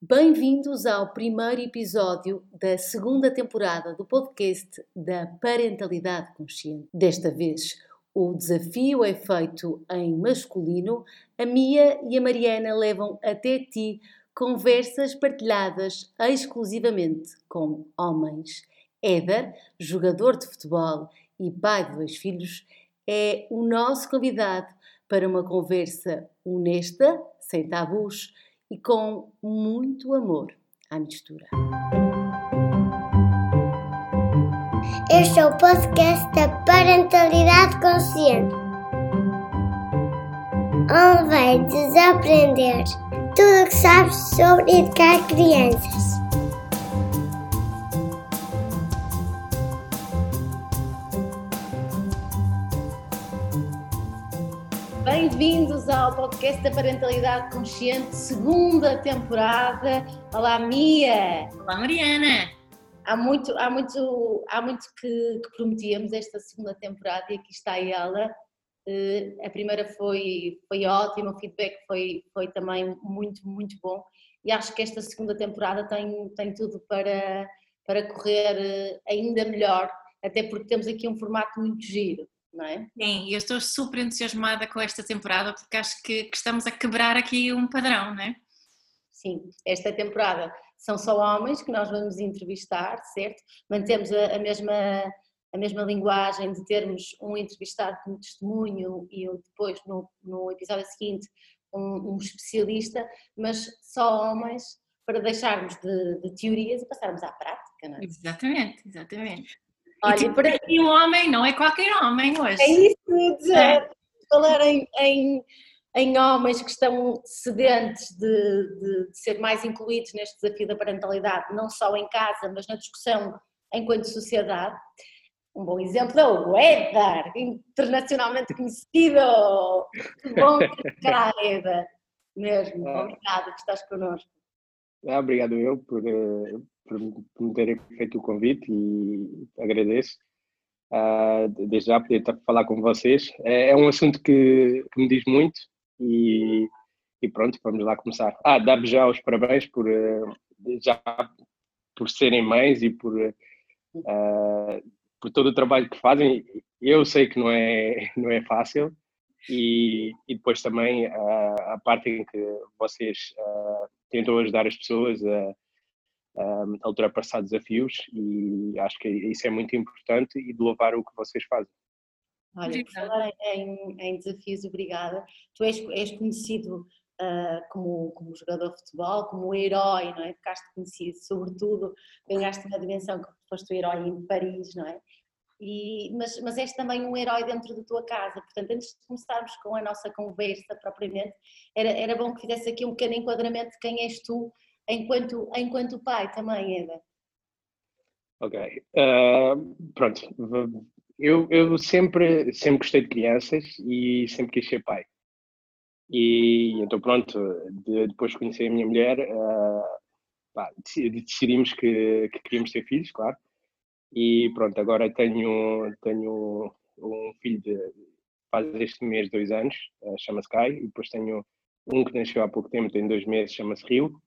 Bem-vindos ao primeiro episódio da segunda temporada do podcast da Parentalidade Consciente. Desta vez, o desafio é feito em masculino. A Mia e a Mariana levam até ti conversas partilhadas exclusivamente com homens. Éder, jogador de futebol e pai de dois filhos, é o nosso convidado para uma conversa honesta, sem tabus e com muito amor à mistura. Este é o podcast da Parentalidade Consciente, onde vai desaprender tudo o que sabes sobre educar crianças. Bem-vindos ao podcast da Parentalidade Consciente, segunda temporada. Olá, Mia! Olá, Mariana! Há muito, há muito, há muito que, que prometíamos esta segunda temporada e aqui está ela. Uh, a primeira foi, foi ótima, o feedback foi, foi também muito, muito bom e acho que esta segunda temporada tem, tem tudo para, para correr eh, ainda melhor, até porque temos aqui um formato muito giro não é? Sim, eu estou super entusiasmada com esta temporada porque acho que, que, estamos a quebrar aqui um padrão, não é? Sim, esta temporada são só homens que nós vamos entrevistar, certo? Mantemos a, a mesma a mesma linguagem de termos um entrevistado como testemunho e depois no, no episódio seguinte um, um, especialista, mas só homens para deixarmos de, de teorias e passarmos à prática, não é? Exatamente, exatamente. Olha, e para um homem não é qualquer homem hoje. É isso, é. falar em, em, em, homens que estão sedentes de, de, de, ser mais incluídos neste desafio da parentalidade, não só em casa, mas na discussão enquanto sociedade. Um bom exemplo é o Edgar, internacionalmente conhecido. Que bom cá. Mesmo, ah. obrigada por estás connosco. Ah, obrigado eu por, eh, por, me terem feito o convite e agradeço. Uh, desde já poder falar com vocês. É, é um assunto que, que, me diz muito e, e, pronto, vamos lá começar. Ah, dar-vos já os parabéns por, uh, já, por serem mães e por, uh, por todo o trabalho que fazem. Eu sei que não é, não é fácil e, e depois também a parte em que vocês tentam ajudar as pessoas a um, a ultrapassar desafios e acho que isso é muito importante e de louvar o que vocês fazem. Olha, por falar em, em, desafios, obrigada. Tu és, és conhecido uh, como, como jogador de futebol, como herói, não é? Ficaste conhecido, sobretudo, ganhaste uma dimensão que foste o herói em Paris, não é? E, mas, mas és também um herói dentro da tua casa. Portanto, antes de começarmos com a nossa conversa propriamente, era, era bom que fizesse aqui um pequeno enquadramento de quem és tu enquanto, enquanto pai também, Eda? Ok. Uh, pronto. Eu, eu sempre, sempre gostei de crianças e sempre quis ser pai. E então, pronto, de, depois de conhecer a minha mulher, uh, pá, decidimos que, que, queríamos ter filhos, claro. E pronto, agora tenho, tenho um filho de faz este mês dois anos, uh, chama-se Kai, e depois tenho um que nasceu há pouco tempo, tem dois meses, chama-se Rio,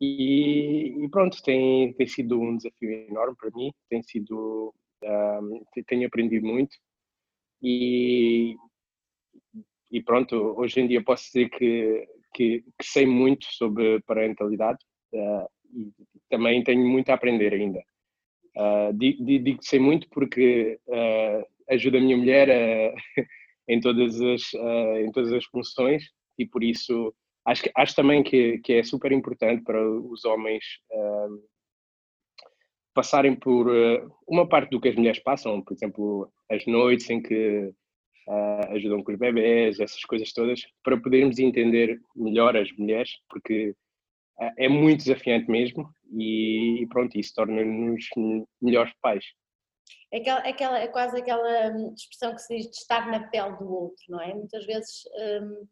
e, e, pronto, tem, tem sido um desafio enorme para mim, tem sido, um, tenho aprendido muito e, e pronto, hoje em dia posso dizer que, que, que sei muito sobre parentalidade uh, e também tenho muito a aprender ainda. Uh, digo, digo que sei muito porque uh, ajuda a minha mulher em, todas as, em todas as funções e por isso acho, acho também que, que é super importante para os homens uh, passarem por uh, uma parte do que as mulheres passam, por exemplo, as noites em que uh, ajudam com os bebés, essas coisas todas, para podermos entender melhor as mulheres, porque ah, é muito desafiante mesmo e, pronto, isso torna-nos melhores pais. Aquela, aquela, é quase aquela hum, expressão que se diz de estar na pele do outro, não é? Muitas vezes. Um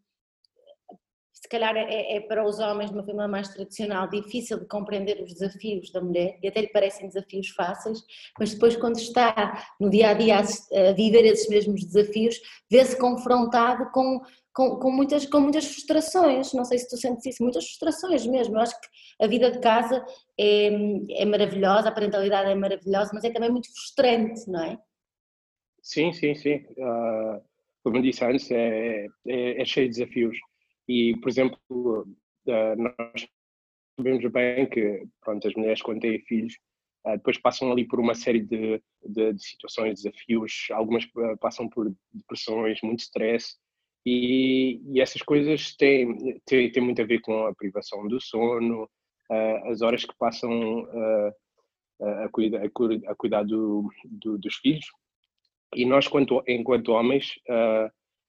se calhar é, é, para os homens de uma família mais tradicional difícil de compreender os desafios da mulher e até lhe parecem desafios fáceis, mas depois quando está no dia a dia a, viver esses mesmos desafios, vê-se confrontado com, com, com, muitas, com muitas frustrações, não sei se tu sentes isso, muitas frustrações mesmo, eu acho que a vida de casa é, é maravilhosa, a parentalidade é maravilhosa, mas é também muito frustrante, não é? Sim, sim, sim. Uh, como disse antes, é, é, é cheio de desafios e, por exemplo, uh, nós sabemos bem que pronto, as mulheres, quando têm filhos, uh, depois passam ali por uma série de, de, de situações, desafios, algumas uh, passam por depressões, muito stress, e, e essas coisas têm, têm, têm, muito a ver com a privação do sono, as horas que passam a, cuida, a, cuidar do, do, dos filhos. E nós, quanto, enquanto homens,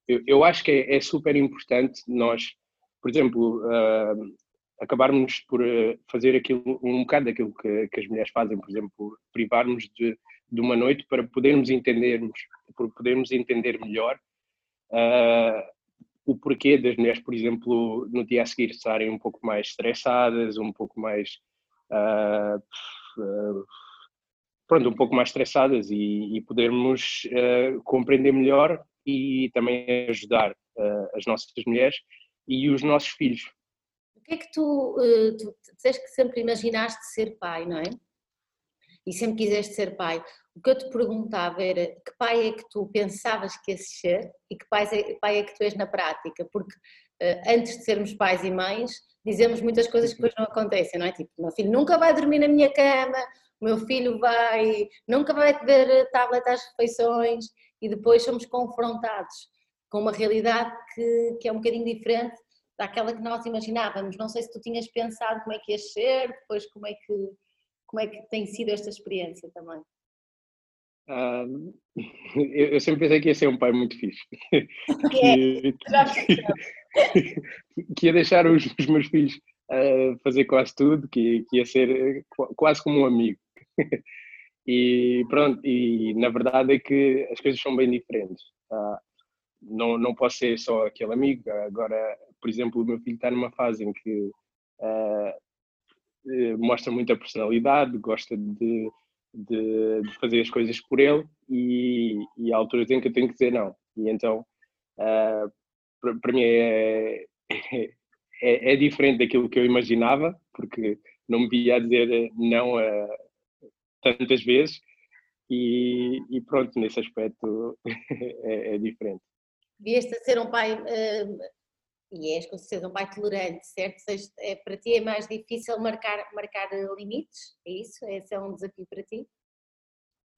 eu, eu acho que é, é, super importante nós, por exemplo, uh, acabarmos por uh, fazer aquilo, um bocado daquilo que, que, as mulheres fazem, por exemplo, privarmos de, de uma noite para podermos entendermos, para podermos entender melhor uh, o porquê das mulheres, por exemplo, no dia a seguir estarem um pouco mais estressadas, um pouco mais uh, uh, pronto, um pouco mais estressadas e, e podermos compreender melhor e também ajudar uh, as nossas mulheres e os nossos filhos. O que é que tu, uh, tu disseste que sempre imaginaste ser pai, não é? E sempre quiseste ser pai. O que eu te perguntava era que pai é que tu pensavas que ias ser e que pai é, pai é que tu és na prática? Porque uh, antes de sermos pais e mães, dizemos muitas coisas que depois não acontecem, não é? Tipo, meu filho nunca vai dormir na minha cama, o meu filho vai, nunca vai ver tablet às refeições e depois somos confrontados com uma realidade que, que é um bocadinho diferente daquela que nós imaginávamos. Não sei se tu tinhas pensado como é que ia ser, depois como é que, como é que tem sido esta experiência também. Uh, eu, eu, sempre pensei que ia ser um pai muito fixe. Que, que, que ia deixar os, os meus filhos uh, fazer quase tudo, que, que ia ser quase como um amigo. E pronto, e na verdade é que as coisas são bem diferentes. Uh, não, não posso ser só aquele amigo. Agora, por exemplo, o meu filho está numa fase em que uh, mostra muita personalidade, gosta de, de, de, fazer as coisas por ele e, e há alturas em que eu tenho que dizer não. E então, uh, para mim é, é, é, diferente daquilo que eu imaginava, porque não me via a dizer não a, tantas vezes e, e pronto, nesse aspecto é, é diferente. Vieste a ser um pai, uh, e és com certeza um pai tolerante, certo? Seja, é, para ti é mais difícil marcar, marcar limites, é isso? Esse é um desafio para ti?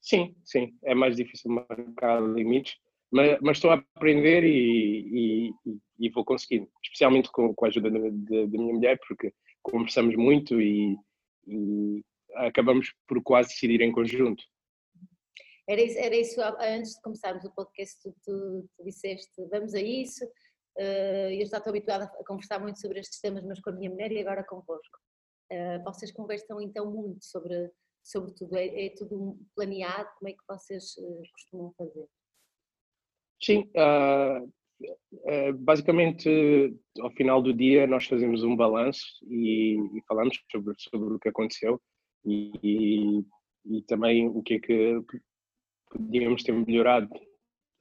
Sim, sim, é mais difícil marcar limites, mas, mas estou a aprender e, e, e, vou conseguindo, especialmente com, com a ajuda da minha mulher, porque conversamos muito e, e, acabamos por quase decidir em conjunto. Era isso, era isso antes de começarmos o podcast, tu, tu, tu disseste vamos a isso. Uh, eu já estou habituada a conversar muito sobre estes temas, mas com a minha mulher e agora convosco. Uh, vocês conversam então muito sobre, sobre tudo, é, é tudo planeado? Como é que vocês uh, costumam fazer? Sim, uh, basicamente ao final do dia nós fazemos um balanço e, e falamos sobre, sobre o que aconteceu e, e também o que é que podíamos ter melhorado.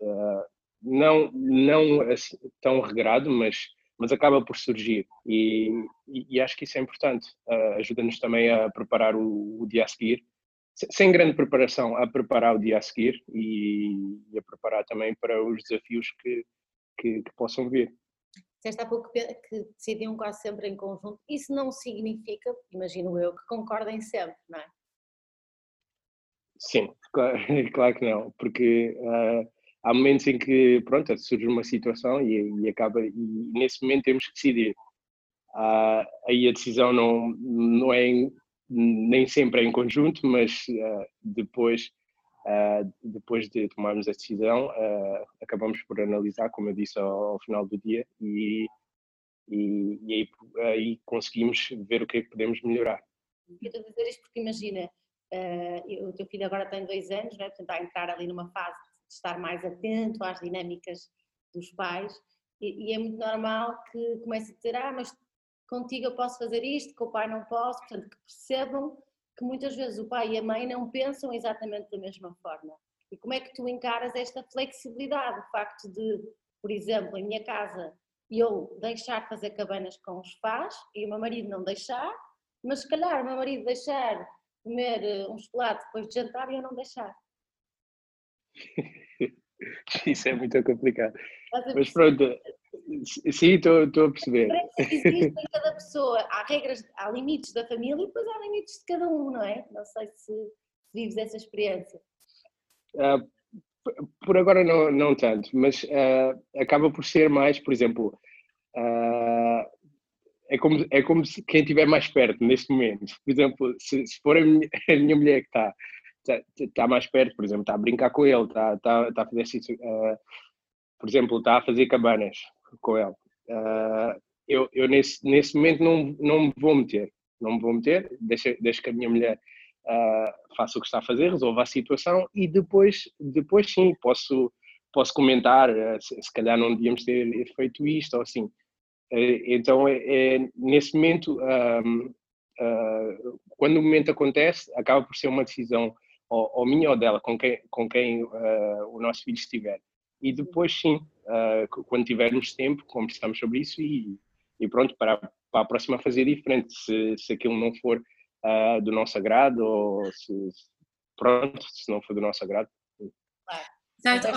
Uh, não não assim, tão regrado, mas, mas acaba por surgir e, e, e acho que isso é importante. Uh, Ajuda-nos também a preparar o, o, dia a seguir, sem grande preparação, a preparar o dia a seguir e, e a preparar também para os desafios que, que, que possam vir. Disseste há pouco que decidiam quase sempre em conjunto. Isso não significa, imagino eu, que concordem sempre, não é? Sim, claro, claro que não, porque uh, há momentos em que, pronto, surge uma situação e, e acaba, e nesse momento temos que decidir. Uh, aí a decisão não, não é em, nem sempre é em conjunto, mas uh, depois Uh, depois de tomarmos a decisão, uh, acabamos por analisar, como eu disse, ao, ao final do dia e, e, e aí, aí, conseguimos ver o que é que podemos melhorar. Eu estou a dizer isto porque imagina, uh, o teu filho agora tem dois anos, né? portanto vai entrar ali numa fase de estar mais atento às dinâmicas dos pais E, e, é muito normal que comece a dizer, ah, mas contigo eu posso fazer isto, com o pai não posso, portanto, que percebam que muitas vezes o pai e a mãe não pensam exatamente da mesma forma. E como é que tu encaras esta flexibilidade, o facto de, por exemplo, em minha casa, eu deixar fazer cabanas com os pais e o meu marido não deixar, mas se calhar o meu marido deixar comer eh, um chocolate depois de jantar e eu não deixar. Isso é muito complicado. Mas pronto, sim, estou a perceber. Existe em cada pessoa, há regras, há limites da família e depois há limites de cada um, não é? Não sei se vives essa experiência. Uh, por agora não, não tanto, mas uh, acaba por ser mais, por exemplo, uh, é como, é como se quem estiver mais perto neste momento. Por exemplo, se, se for a minha, a minha mulher que está está tá mais perto, por exemplo, está a brincar com ele, está, está, está a fazer, uh, por exemplo, está a fazer cabanas com ele. Uh, eu, eu nesse, nesse momento não, não me vou meter, não me vou meter, deixa, deixa que a minha mulher uh, faça o que está a fazer, resolva a situação e depois, depois sim, posso, posso comentar, se, se calhar não devíamos ter feito isto ou assim. então, é, é, nesse momento, quando o momento acontece, acaba por ser uma decisão ou, ou minha ou dela, com quem, com quem uh, o nosso filho estiver. E depois, sim, uh, quando tivermos tempo, conversamos sobre isso e, e pronto, para, para a próxima fazer diferente, se, se aquilo não for uh, do nosso agrado ou se, pronto, se não for do nosso agrado. Exato.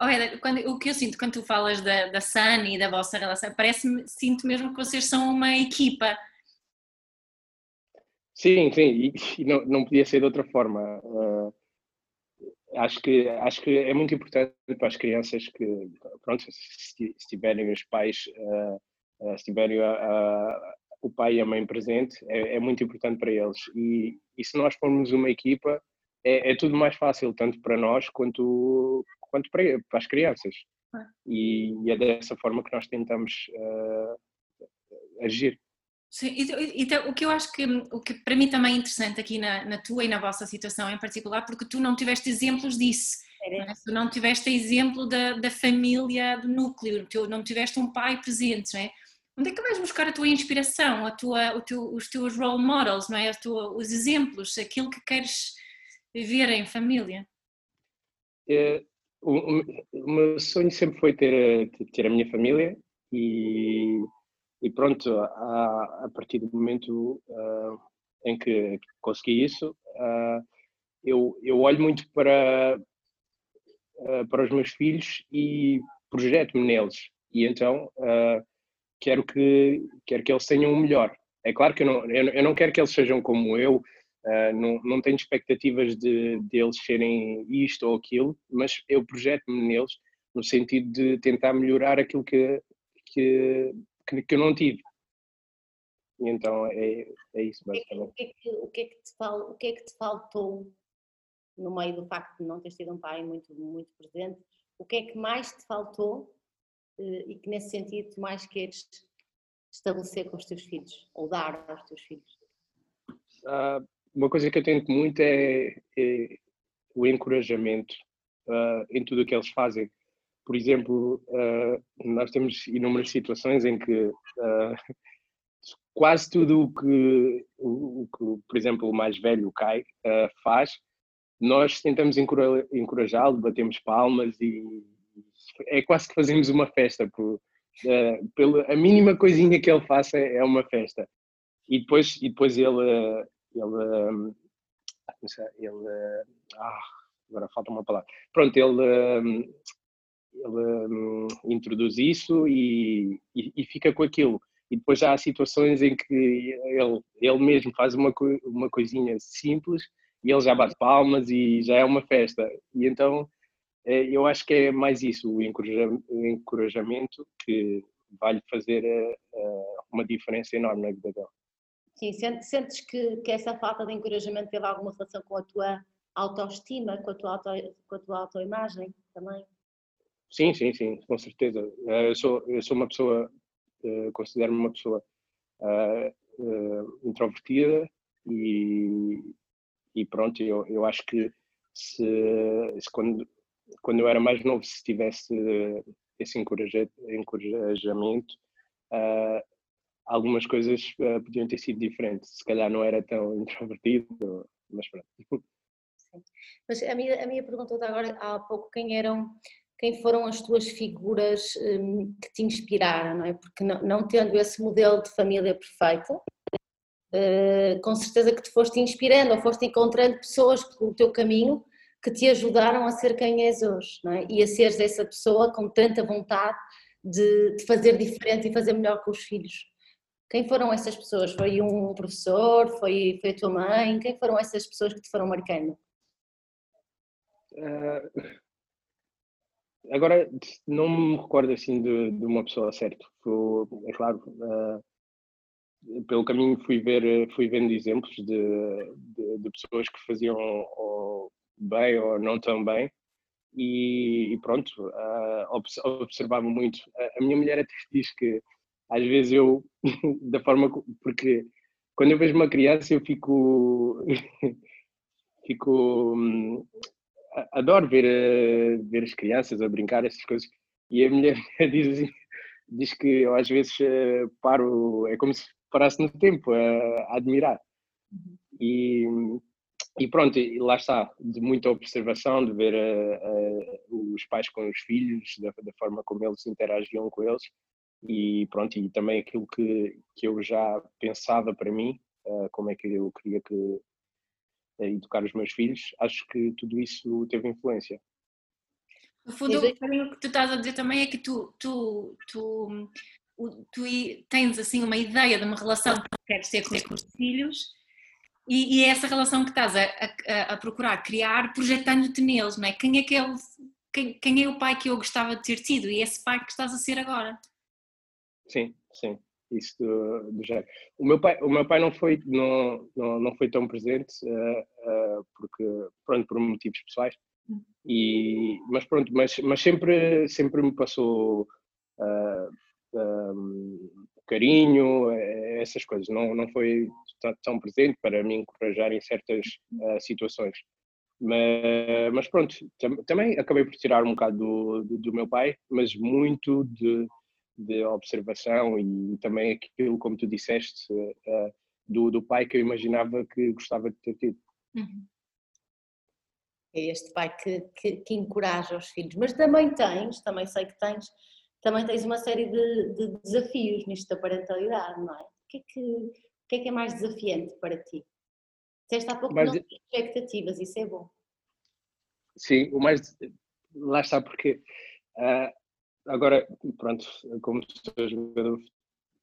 Oh, oh, quando, o que eu sinto quando tu falas da, da Sun e da vossa relação, parece-me, sinto mesmo que vocês são uma equipa Sim, sim, e, e não, não podia ser de outra forma. Uh, acho, que, acho que é muito importante para as crianças que, pronto, se, se tiverem os pais, uh, se tiverem a, a, o pai e a mãe presente, é, é, muito importante para eles. E, e se nós formos uma equipa, é, é, tudo mais fácil, tanto para nós quanto, quanto para, para as crianças. E, e, é dessa forma que nós tentamos agir. Sim, então, o que eu acho que, o que para mim também é interessante aqui na, na tua e na vossa situação em particular, porque tu não tiveste exemplos disso, não é? tu não tiveste exemplo da, da família, do núcleo, tu não tiveste um pai presente, não é? Onde é que vais buscar a tua inspiração, a tua, o teu, os teus role models, não é? Tua, os exemplos, aquilo que queres ver em família? É, o, o, meu sonho sempre foi ter, ter a minha família e e pronto, a, a partir do momento uh, em que consegui isso, uh, eu, eu olho muito para, uh, para os meus filhos e projeto-me neles. E então quero, que, quero que eles tenham o melhor. É claro que eu não, eu, eu não quero que eles sejam como eu, não, não tenho expectativas de, de eles serem isto ou aquilo, mas eu projeto-me neles no sentido de tentar melhorar aquilo que, que, que, que eu não tive. E então é, é isso basicamente. O que é que, o, que é que te fal, o que é que te faltou no meio do facto de não teres tido um pai muito, muito presente? O que é que mais te faltou eh, e que nesse sentido tu mais queres estabelecer com os teus filhos ou dar aos teus filhos? Uh, uma coisa que eu tento muito é, é o encorajamento uh, em tudo o que eles fazem por exemplo, uh, nós temos inúmeras situações em que uh, quase tudo o que, o, que, por exemplo, o mais velho, o Kai, uh, faz, nós tentamos encorajá-lo, batemos palmas e é quase que fazemos uma festa. Por, pela, a mínima coisinha que ele faça é uma festa. E depois, e depois ele, ele, ele, ah, agora falta uma palavra. Pronto, ele ele um, introduz isso e, e, e, fica com aquilo. E depois já há situações em que ele, ele mesmo faz uma, uma coisinha simples e ele já bate palmas e já é uma festa. E então eh, eu acho que é mais isso, o encorajamento que vai-lhe fazer eh, eh, uma diferença enorme na vida dele. Sim, sentes que, que essa falta de encorajamento teve alguma relação com a tua autoestima, com a tua, auto, com a tua autoimagem também? Sim, sim, sim, com certeza. Eh, eu sou, eu sou uma pessoa, eh, considero-me uma pessoa uh, introvertida e, e pronto, eu, eu acho que se, se, quando, quando eu era mais novo, se tivesse esse encorajamento, uh, algumas coisas uh, podiam ter sido diferentes. Se calhar não era tão introvertido, mas pronto. Sim. Mas a minha, a minha pergunta agora há pouco, quem eram, quem foram as tuas figuras um, que te inspiraram, não é? Porque não, não tendo esse modelo de família perfeita, uh, com certeza que te foste inspirando ou foste encontrando pessoas pelo teu caminho que te ajudaram a ser quem és hoje, não é? E a seres essa pessoa com tanta vontade de, de fazer diferente e fazer melhor com os filhos. Quem foram essas pessoas? Foi um professor? Foi, foi a tua mãe? Quem foram essas pessoas que te foram marcando? Uh, agora, não me recordo assim de, de uma pessoa certa. É claro, uh, pelo caminho fui ver fui vendo exemplos de, de, de pessoas que faziam ou bem ou não tão bem e, e pronto uh, observava muito a minha mulher até diz que às vezes eu, da forma. Porque quando eu vejo uma criança, eu fico. fico. Adoro ver, eh, ver as crianças a brincar, essas coisas. E a mulher diz assim, diz que eu às vezes eh, paro, é como se parasse no tempo a, a admirar. E, e pronto, e lá está, de muita observação, de ver uh, os pais com os filhos, da, da, forma como eles interagiam com eles, e pronto, e também aquilo que, que eu já pensava para mim, como é que eu queria que educar os meus filhos, acho que tudo isso teve influência. No fundo, o que tu estás a dizer também é que tu, tu, tu, tu tens assim uma ideia de uma relação que queres ter com os filhos e, e é essa relação que estás a, a, a procurar criar projetando-te neles, não é? Quem é que é o, quem, quem é o pai que eu gostava de ter tido e esse pai que estás a ser agora? Sim, sim, isso do, do género. O meu pai, o meu pai não foi não, não, não foi tão presente uh, uh, porque pronto por motivos pessoais. Hum. E mas pronto, mas, mas sempre sempre me passou uh, eh, um, carinho, essas coisas. Não não foi tão presente para me encorajar em certas situações. Mas, mas pronto, tam, também acabei por tirar um bocado do, do, do meu pai, mas muito de de observação e também aquilo, como tu disseste, uh, do, do pai que eu imaginava que gostava de ter tido. Uhum. É este pai que, que, que, encoraja os filhos, mas também tens, também sei que tens, também tens uma série de, de desafios nisto da parentalidade, não é? O que é que, o que, é, que é mais desafiante para ti? Disseste há pouco mas, não tens expectativas, isso é bom. Sim, o mais. Lá está, porque uh, agora, pronto, como sou jogador de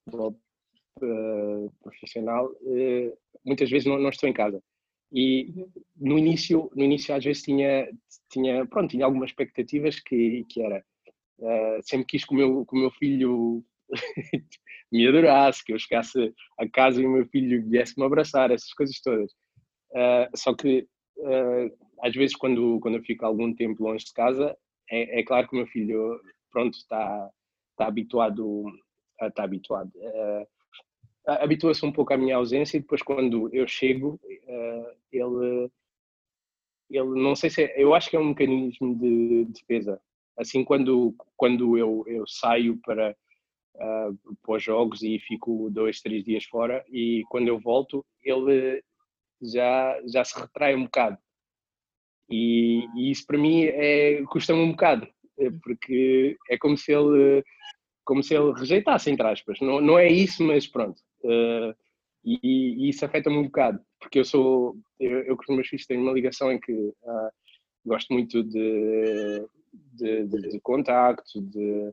futebol uh, profissional, uh, muitas vezes não, não, estou em casa. E uhum. no início, no início às vezes tinha, tinha, pronto, tinha algumas expectativas que, que era, uh, sempre quis que o meu, que o meu filho me adorasse, que eu chegasse a casa e o meu filho viesse me abraçar, essas coisas todas. só que às vezes quando, quando eu fico algum tempo longe de casa, é, é claro que o meu filho pronto, está, está habituado, está habituado. Uh, habitua-se um pouco à minha ausência e depois quando eu chego, uh, ele, ele, não sei se é, eu acho que é um mecanismo de defesa. Assim, quando, quando eu, eu saio para, uh, para os jogos e fico dois, três dias fora e quando eu volto, ele já, já se retrai um bocado. E, e isso para mim é, custa-me um bocado, porque é como se ele como se ele rejeitasse, entre aspas. Não, não é isso, mas pronto. Uh, e, e, isso afeta-me um bocado, porque eu sou, eu, eu com os meus filhos tenho uma ligação em que uh, gosto muito de, de, de, de contacto, de,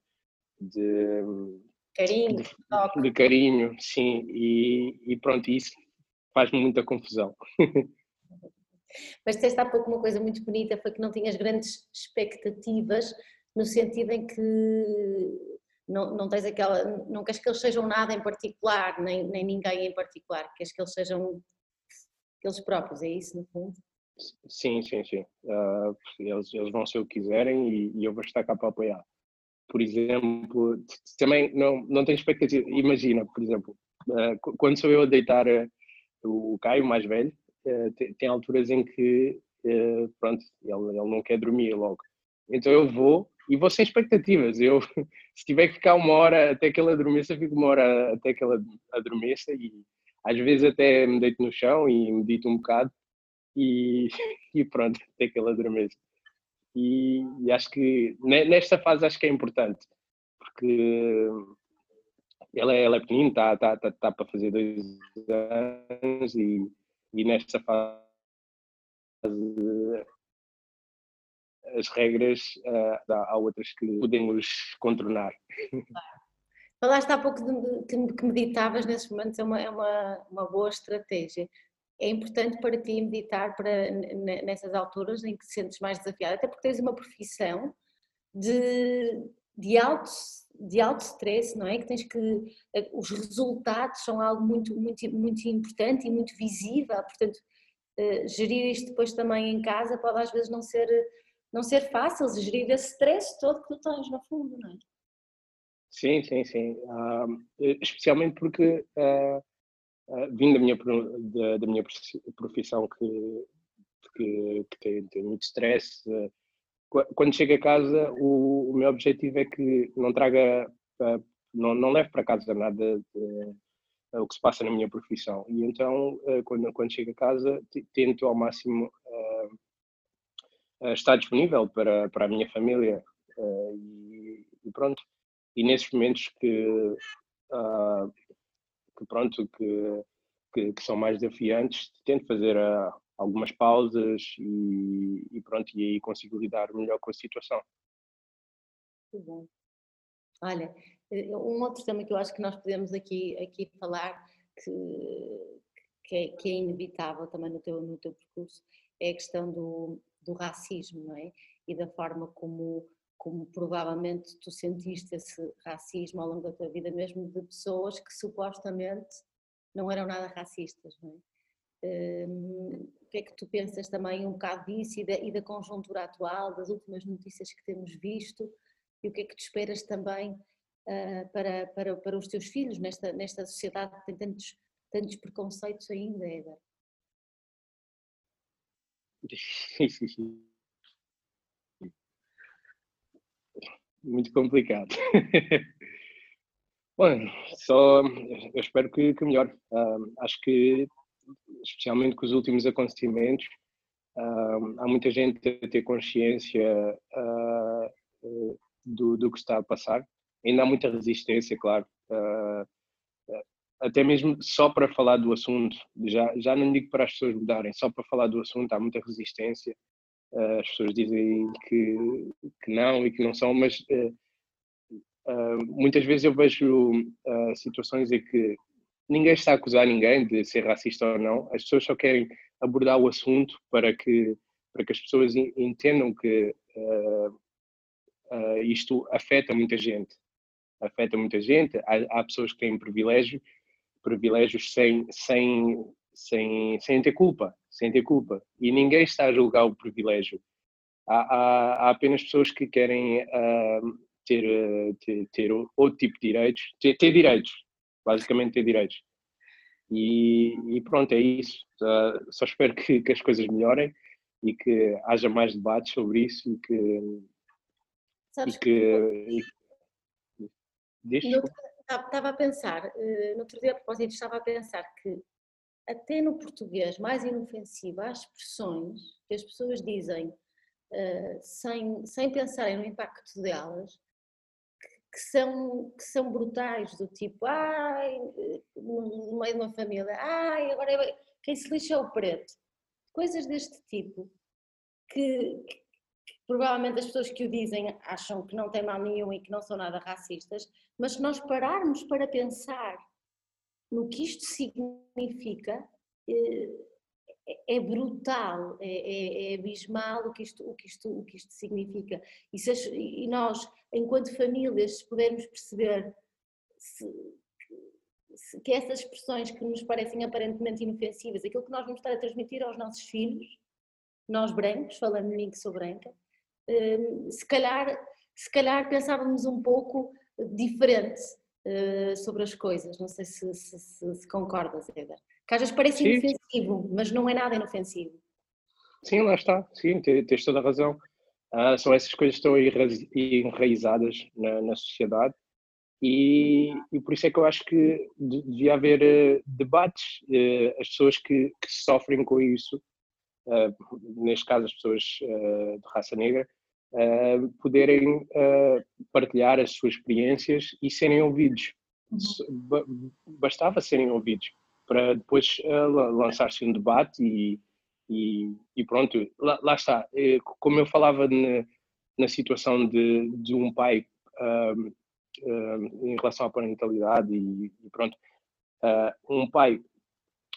de carinho, de, de, carinho, sim, e, e pronto, isso faz-me muita confusão. Mas disseste há pouco uma coisa muito bonita, foi que não tinhas grandes expectativas, no sentido em que não, não tens aquela, não queres que eles sejam nada em particular, nem, nem ninguém em particular, queres que eles sejam eles próprios, é isso no fundo? Sim, sim, sim. Uh, eles, eles vão ser o que quiserem e, e eu vou estar cá para apoiar. Por exemplo, também não, não tenho expectativa. Imagina, por exemplo, uh, quando sou eu a deitar uh, o Caio, mais velho, tem, tem, alturas em que, uh, pronto, ele, ele não quer dormir logo. Então eu vou e vou sem expectativas. Eu, se tiver que ficar uma hora até que ele adormeça, fico uma hora até que ele adormeça e às vezes até me deito no chão e medito um bocado e, e pronto, até que ele adormeça. E, e, acho que nesta fase acho que é importante, porque ela, ela é pequenina, está tá, tá, tá para fazer dois anos e, e nesta fase as regras, uh, há outras que podemos contornar. Falaste há pouco de, que, que meditavas nesses momentos, é uma, é uma, uma boa estratégia. É importante para ti meditar para, nessas alturas em que te sentes mais desafiada, até porque tens uma profissão de, de alto de alto stress, não é? Que tens que eh, os resultados são algo muito muito muito importante e muito visível, portanto uh, gerir isto depois também em casa pode às vezes não ser não ser fácil gerir esse stress todo que tu tens no fundo, não é? Sim, sim, sim. Uh, especialmente porque uh, uh, vindo da minha, da, da, minha profissão que, que, que tem, tem, muito stress, quando chego a casa o, o, meu objetivo é que não traga, não, não leve para casa nada de, o que se passa na minha profissão. E então, quando, quando chego a casa, tento ao máximo estar disponível para, para a minha família e, e pronto e nesses momentos que, uh, que pronto, que, que, que, são mais desafiantes, tento fazer uh, algumas pausas e, e, pronto, e aí consigo lidar melhor com a situação. Muito bom. Olha, eh, um outro tema que eu acho que nós podemos aqui, aqui falar, que, que, é, que é inevitável também no teu, no teu percurso, é a questão do, do racismo, não é? E da forma como como provavelmente tu sentiste esse racismo ao longo da tua vida, mesmo de pessoas que supostamente não eram nada racistas, não é? Um, o que é que tu pensas também um bocado disso e da, e da, conjuntura atual, das últimas notícias que temos visto e o que é que tu esperas também uh, para, para, para os teus filhos nesta, nesta sociedade que tem tantos, tantos preconceitos ainda, Eder? Muito complicado. Bom, só eu espero que, que melhore. Uh, acho que, especialmente com os últimos acontecimentos, uh, há muita gente a ter consciência uh, do, do que está a passar. Ainda há muita resistência, claro. até mesmo só para falar do assunto, já, já não digo para as pessoas mudarem, só para falar do assunto há muita resistência. Uh, as pessoas dizem que, que não e que não são, mas uh, uh, muitas vezes eu vejo situações em que ninguém está a acusar ninguém de ser racista ou não, as pessoas só querem abordar o assunto para que, para que as pessoas entendam que isto afeta muita gente. Afeta muita gente, há, há pessoas que têm privilégio, privilégios sem, sem, sem, sem ter culpa sem ter culpa. E ninguém está a julgar o privilégio. Há, há, há apenas pessoas que querem uh, ter, uh, ter, ter, outro tipo de direitos, ter, ter direitos, basicamente ter direitos. E, e pronto, é isso. Uh, só espero que, que, as coisas melhorem e que haja mais debates sobre isso e que. Sabes e que. Estava a pensar, eh, no outro dia a propósito, estava a pensar que até no português mais inofensivo, há expressões que as pessoas dizem uh, sem, sem pensarem no impacto delas, que, são, que são brutais, do tipo, ai, no meio de uma família, ai, agora é, quem se lixa é o preto. Coisas deste tipo, que, que, que provavelmente as pessoas que o dizem acham que não tem mal nenhum e que não são nada racistas, mas se nós pararmos para pensar no que isto significa, eh, é, é brutal, é, é, é, abismal o que, isto, o, que isto, o que isto significa. E, se, e nós, enquanto famílias, pudermos perceber se, se, que essas expressões que nos parecem aparentemente inofensivas, aquilo que nós vamos estar a transmitir aos nossos filhos, nós brancos, falando mim que sou branca, eh, se calhar, se calhar pensávamos um pouco diferente uh, sobre as coisas. Não sei se, se, se, se concordas, Eder. Que às vezes parece Sim. inofensivo, mas não é nada inofensivo. Sim, lá está. Sim, tens toda a razão. Uh, são essas coisas que estão enraizadas na, na sociedade e, e, por isso é que eu acho que devia haver uh, debates, uh, as pessoas que, que, sofrem com isso, neste caso as pessoas de raça negra, poderem partilhar as suas experiências e serem ouvidos. Uhum. Bastava serem ouvidos para depois lançar-se um debate e, e, e pronto, lá, lá, está. Eh, como eu falava na, na situação de, de um pai um, um, em relação à parentalidade e, e pronto, uh, um pai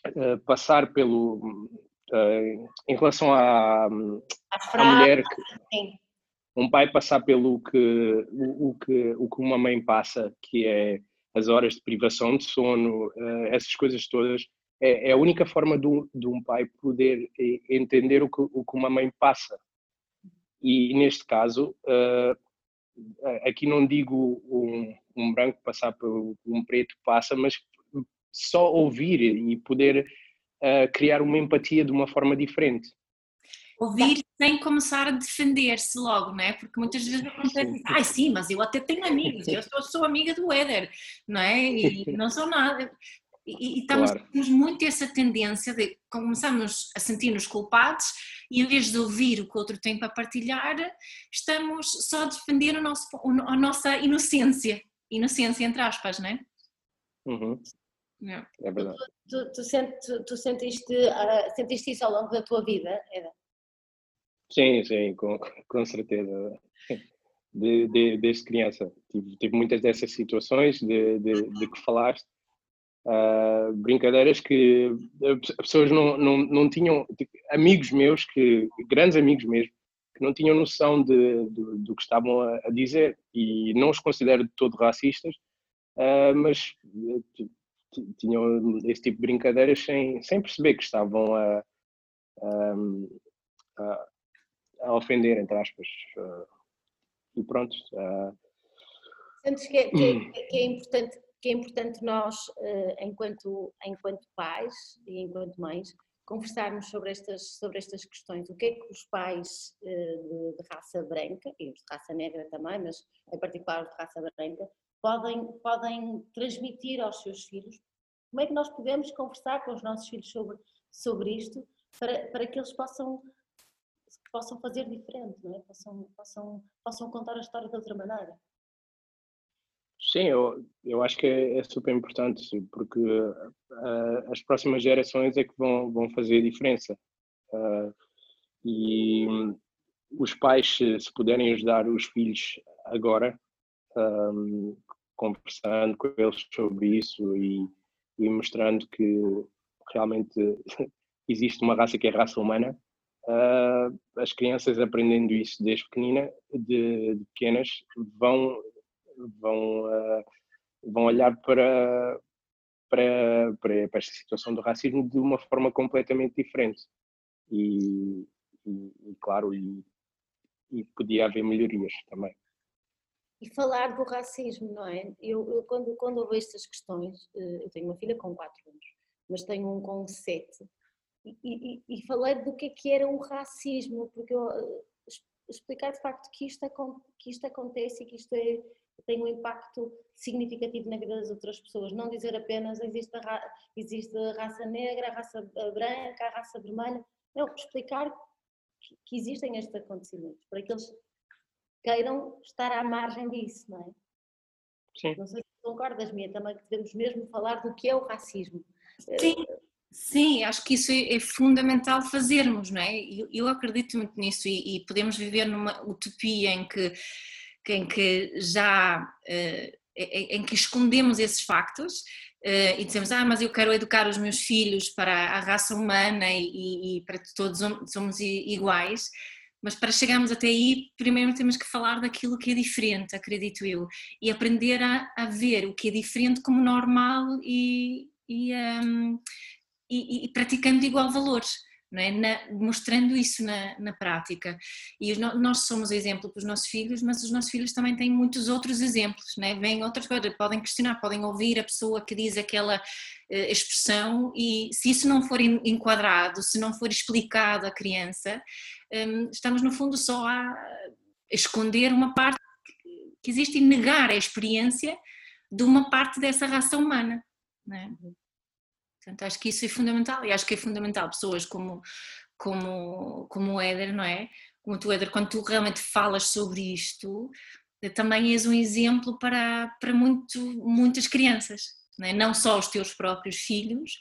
uh, passar pelo. Uh, em relação à, à mulher. Que, um pai passar pelo que o, o, que o que uma mãe passa, que é as horas de privação de sono, essas coisas todas, é, é a única forma de um, de um, pai poder entender o que, o que uma mãe passa. E neste caso, uh, aqui não digo um, um, branco passar por um preto passa, mas só ouvir e poder uh, criar uma empatia de uma forma diferente. Ouvir sem começar a defender-se logo, não é? Porque muitas vezes acontece, ai ah, sim, mas eu até tenho amigos, eu sou, sou amiga do Éder, não é? E não sou nada. E, e estamos, claro. temos muito essa tendência de começamos a sentir-nos culpados e em vez de ouvir o que o outro tem para partilhar, estamos só a defender o nosso, a nossa inocência. Inocência, entre aspas, não é? Uhum. Não. É verdade. Tu, tu, tu, sent, tu sentiste, uh, sentiste isso ao longo da tua vida, Eda? Sim, sim, com, com certeza. De, de, desde criança. Tive, tive muitas dessas situações de, de, que falaste Uh, brincadeiras que as pessoas não, não, não tinham, amigos meus, que, grandes amigos mesmo, que não tinham noção de, de do que estavam a, a, dizer e não os considero de todo racistas, uh, mas tinham esse tipo de brincadeiras sem, sem perceber que estavam a, a, a ofender, entre aspas. Uh, e pronto. Sentes que é, que, é, que é importante que é importante nós, eh, enquanto, enquanto pais e enquanto mães, conversarmos sobre estas, sobre estas questões. O que é que os pais eh, de, de raça branca, e os de raça negra também, mas em particular os de raça branca, podem, podem transmitir aos seus filhos? Como é que nós podemos conversar com os nossos filhos sobre, sobre isto para, para que eles possam, possam fazer diferente, não é? possam, possam, possam contar a história de outra maneira? Sim, eu, eu acho que é, é super importante, porque uh, as próximas gerações é que vão, vão fazer a diferença. Uh, e os pais, se, se, puderem ajudar os filhos agora, um, conversando com eles sobre isso e, e, mostrando que realmente existe uma raça que é a raça humana, as crianças aprendendo isso desde pequenina, de, de pequenas, vão vão, uh, vão olhar para, para, para, para, esta situação do racismo de uma forma completamente diferente. E, e, e claro, e, e, podia haver melhorias também. E falar do racismo, não é? Eu, eu quando, quando eu vejo estas questões, eh, eu tenho uma filha com 4 anos, mas tenho um com 7, e, e, e, falei do que é que era o racismo, porque eu, eh, explicar de facto que isto, que isto acontece e que isto é, tem um impacto significativo na vida das outras pessoas. Não dizer apenas existe a, ra existe a raça negra, a raça branca, a raça vermelha. Não, explicar que, que existem estes acontecimentos, para que eles queiram estar à margem disso, não é? Sim. Não sei se concordas, Mia, também que devemos mesmo falar do que é o racismo. Sim. Sim, acho que isso é, é fundamental fazermos, não é? Eu, eu acredito muito nisso e, e podemos viver numa utopia em que em que já eh, em que escondemos esses factos eh, e dizemos, ah, mas eu quero educar os meus filhos para a raça humana e, e para todos somos iguais, mas para chegarmos até aí, primeiro temos que falar daquilo que é diferente, acredito eu, e aprender a, a ver o que é diferente como normal e, e, um, e, e praticando igual valores não é? Na, mostrando isso na, na prática. E os, nós somos exemplo para os nossos filhos, mas os nossos filhos também têm muitos outros exemplos, não é? Vêm outras coisas, podem questionar, podem ouvir a pessoa que diz aquela uh, expressão e se isso não for enquadrado, se não for explicado à criança, um, estamos no fundo só a esconder uma parte que existe e negar a experiência de uma parte dessa raça humana. É? Portanto, acho que isso é fundamental e acho que é fundamental pessoas como, como, como o Éder, não é? Como tu, Éder, quando tu realmente falas sobre isto, também és um exemplo para, para muito, muitas crianças, não, é? não só os teus próprios filhos,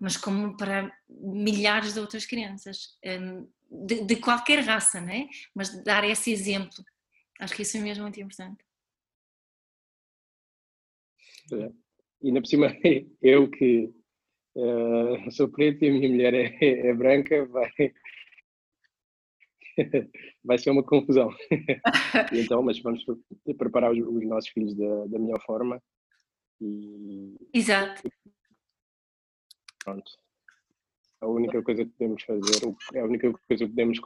mas como para milhares de outras crianças, hum, de, de qualquer raça, não é? Mas dar esse exemplo, acho que isso é mesmo muito importante. É. E ainda por cima, eu que uh, sou preto e a minha mulher é, é branca, vai, vai ser uma confusão. então, mas vamos preparar os, os nossos filhos da, da melhor forma. E... Exato. Pronto. A única coisa que podemos fazer, é a única coisa que podemos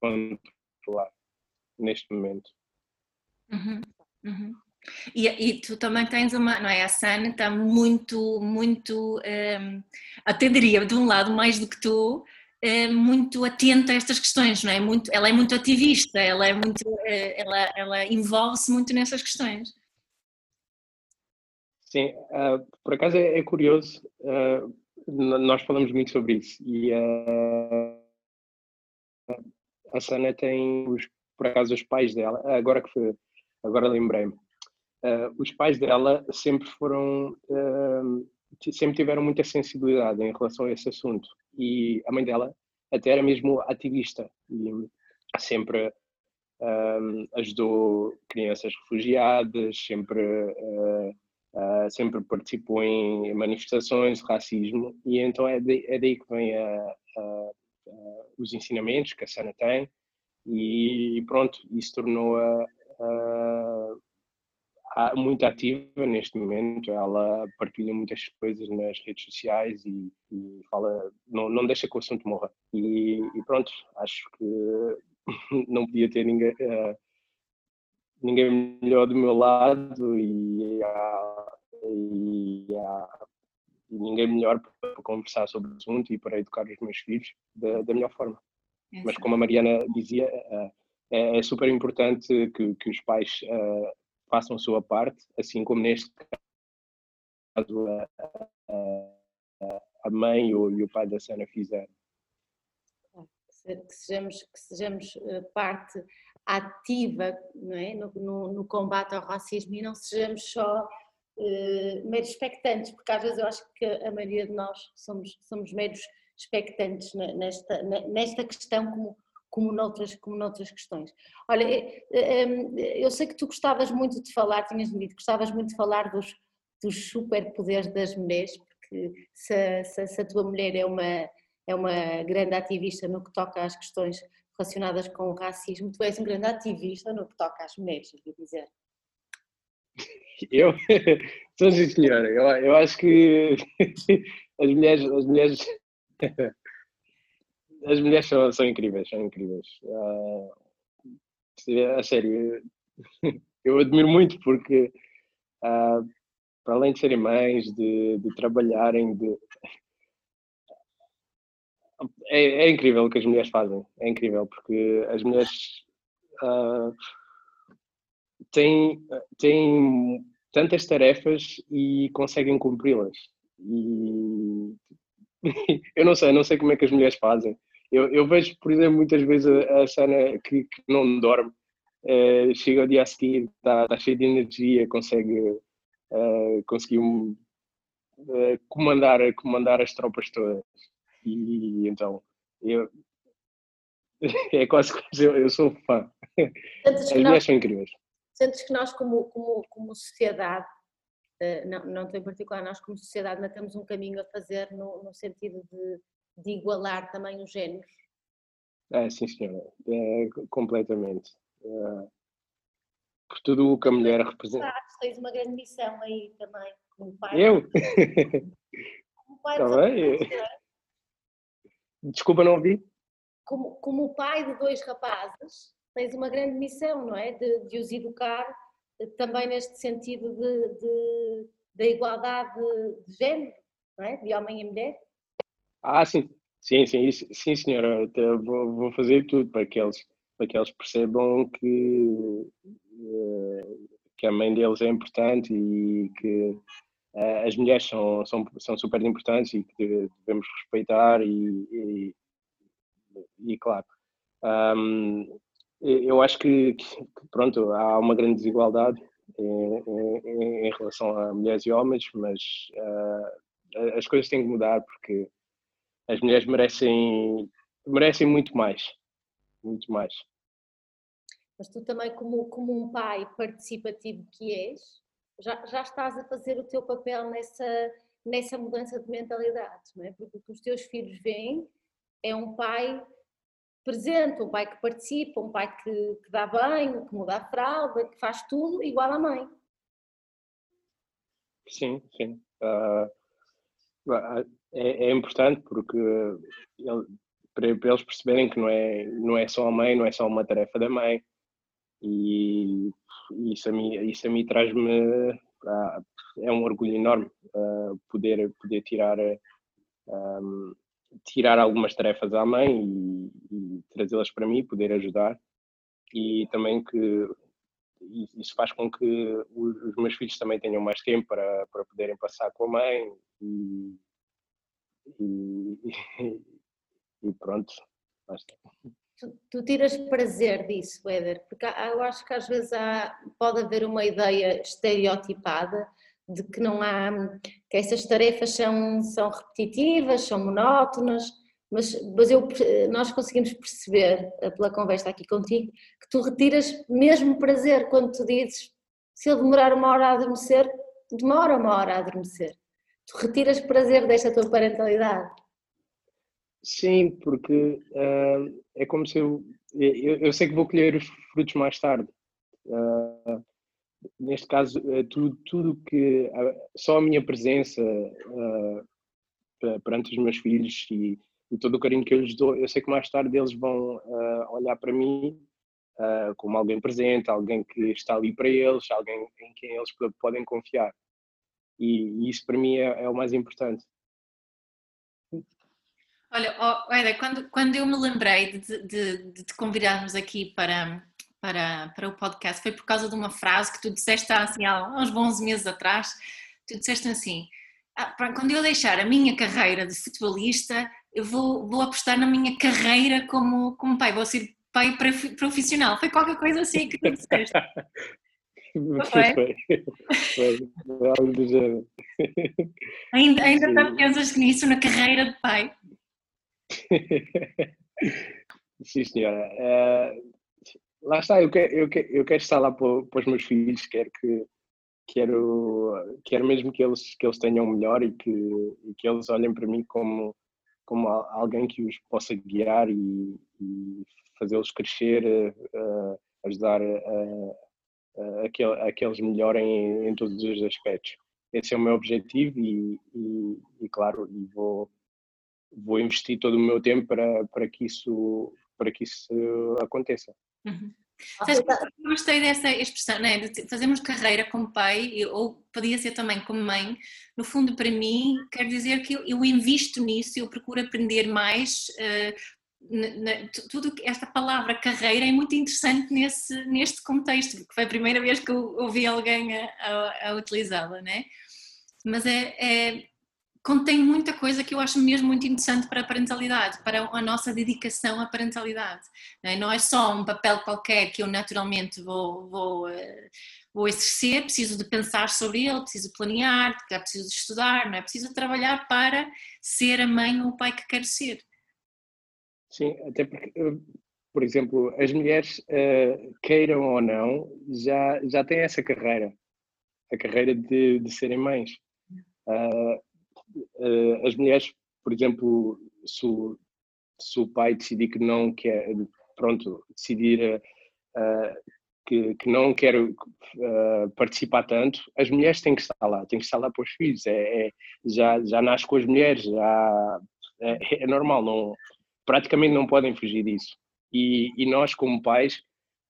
controlar neste momento. Uhum. Uhum. E, e, tu também tens uma, não é? A Sana está muito, muito, um, atenderia de um lado mais do que tu, um, muito atenta a estas questões, não é? Muito, ela é muito ativista, ela é muito, eh, ela, ela envolve-se muito nessas questões. Sim, uh, por acaso é, é curioso, uh, nós falamos muito sobre isso e uh, a Sana tem, os, por acaso, os pais dela, agora que foi, agora lembrei-me, Uh, os pais dela sempre foram, uh, sempre tiveram muita sensibilidade em relação a esse assunto. E a mãe dela até era mesmo ativista e sempre uh, ajudou crianças refugiadas, sempre sempre participou em manifestações de racismo. E então é, de, é daí que vem a, a, a, os ensinamentos que a Sana tem. E pronto, isso tornou a, muito ativa neste momento. Ela partilha muitas coisas nas redes sociais e, e fala, não, não deixa que o assunto morra. E, e pronto, acho que não podia ter ninguém, uh, ninguém melhor do meu lado e, uh, e, uh, e, ninguém melhor para conversar sobre o assunto e para educar os meus filhos da, da melhor forma. Mas como a Mariana dizia, é, é, super importante que, que os pais façam a sua parte, assim como neste caso a, a, a mãe e o, e o pai da Sana fizeram. Que sejamos, que sejamos eh, parte ativa não é? no, no, no combate ao racismo e não sejamos só uh, meros expectantes, porque às vezes eu acho que a maioria de nós somos, somos meros expectantes nesta, nesta questão como, como noutras, como noutras questões. Olha, eh, eh, eu sei que tu gostavas muito de falar, tinhas-me dito, gostavas muito de falar dos, dos superpoderes das mulheres, porque se, se, se, a tua mulher é uma, é uma grande ativista no que toca às questões relacionadas com o racismo, tu és um grande ativista no que toca às mulheres, quer dizer. Eu? Sou senhora. Eu, eu acho que as mulheres, as mulheres as mulheres são, são incríveis, são incríveis. Uh, a sério, eu admiro muito porque, uh, para além de serem mães, de, de trabalharem, de... É, é, incrível o que as mulheres fazem, é incrível, porque as mulheres uh, têm, têm tantas tarefas e conseguem cumpri-las. E eu não sei, não sei como é que as mulheres fazem. Eu, eu vejo, por exemplo, muitas vezes a, a Sana que, que, não dorme, uh, chega ao dia a seguir, está tá cheio de energia, consegue uh, conseguir um, uh, comandar, comandar as tropas todas. E, então, eu, é quase como eu, eu sou fã. As mulheres são incríveis. Sentes que nós, como, como, como sociedade, não, não em particular, nós como sociedade ainda temos um caminho a fazer no, no sentido de de igualar também os géneros? É, sim, senhora, é, completamente. É, por tudo o que a mulher representa. Ah, tens uma grande missão aí também, como pai. Eu? Como pai tá bem. Desculpa, não ouvi? Como, como pai de dois rapazes, tens uma grande missão, não é? De, de os educar eh, também neste sentido de, de da igualdade de género, não é? De homem e mulher. Ah, sim, sim, sim, sim senhora. Vou, vou fazer tudo para que eles, para que eles percebam que, eh, que a mãe deles é importante e que uh, as mulheres são, são, são super importantes e que devemos respeitar e, e, e claro. Um, eu acho que, que, pronto, há uma grande desigualdade em, em, em, relação a mulheres e homens, mas uh, as coisas têm que mudar porque as mulheres merecem, merecem muito mais, muito mais. Mas tu também, como, como um pai participativo que és, já, já estás a fazer o teu papel nessa, nessa mudança de mentalidade, não é? Porque o que os teus filhos veem é um pai presente, um pai que participa, um pai que, que dá banho, que muda a fralda, que faz tudo igual à mãe. Sim, sim. Uh, é, é, importante porque ele, para, eles perceberem que não é, não é só a mãe, não é só uma tarefa da mãe. E isso a mim, isso a mim traz-me. Uh, é um orgulho enorme uh, poder, poder tirar. Um, tirar algumas tarefas à mãe e, e trazê-las para mim, poder ajudar. E também que isso faz com que os meus filhos também tenham mais tempo para, para poderem passar com a mãe e, e, e pronto, basta. Tu, tu, tiras prazer disso, Éder, porque eu acho que às vezes há, pode haver uma ideia estereotipada de que não há, que essas tarefas são, são repetitivas, são monótonas, mas, mas eu, nós conseguimos perceber, eh, pela conversa aqui contigo, que tu retiras mesmo prazer quando tu dizes se ele demorar uma hora a adormecer, demora uma hora a adormecer. Tu retiras prazer desta tua parentalidade. Sim, porque uh, é como se eu, eu, eu. sei que vou colher os frutos mais tarde. Uh, neste caso, uh, tudo, tudo que. só a minha presença perante os meus filhos e, e, todo o carinho que eu lhes dou, eu sei que mais tarde eles vão olhar para mim como alguém presente, alguém que está ali para eles, alguém em quem eles podem confiar. E, e isso para mim é, é o mais importante. Olha, oh, quando, quando eu me lembrei de, de, de te convidarmos aqui para, para, para o podcast, foi por causa de uma frase que tu disseste assim, há uns bons meses atrás. Tu disseste assim: ah, quando eu deixar a minha carreira de futebolista, eu vou, vou apostar na minha carreira como, como pai, vou ser pai profissional. Foi qualquer coisa assim que tu disseste. Algo do género. Ainda, ainda pensas nisso na carreira de pai? Sim, senhora. Uh, lá está, eu quero, eu, quero, eu quero estar lá para, para os meus filhos, quero que quero, quero mesmo que eles, que eles tenham melhor e que, e que eles olhem para mim como, como alguém que os possa guiar e, e fazê-los crescer, uh, ajudar a, a, que, a que eles melhorem em, em, todos os aspectos. Esse é o meu objetivo e, e, e claro, vou, vou investir todo o meu tempo para, para, que, isso, para que isso aconteça. Uhum. Eu gostei dessa expressão, né? de fazermos carreira como pai, ou podia ser também como mãe. No fundo, para mim, quer dizer que eu, eu invisto nisso, eu procuro aprender mais. Tudo esta palavra carreira é muito interessante nesse, neste contexto, porque foi a primeira vez que eu ouvi alguém a, a, a utilizá-la, né? Mas é, é contém muita coisa que eu acho mesmo muito interessante para a parentalidade, para a nossa dedicação à parentalidade. Não é, não é só um papel qualquer que eu naturalmente vou, vou, eh, vou exercer, preciso de pensar sobre ele, preciso planear, preciso de estudar, não é preciso trabalhar para ser a mãe ou o pai que quero ser. Sim, até porque, eh, por exemplo, as mulheres, eh, queiram ou não, já, já têm essa carreira, a carreira de, de serem mães. Uh, uh, as mulheres, por exemplo, se se o, pai decidir que não quer, pronto, decidir que, que, não quer participar tanto, as mulheres têm que estar lá, têm que estar lá para os filhos. É, é, já, já nasce com as mulheres, já é, é normal, não, praticamente não podem fugir disso. E, e nós, como pais,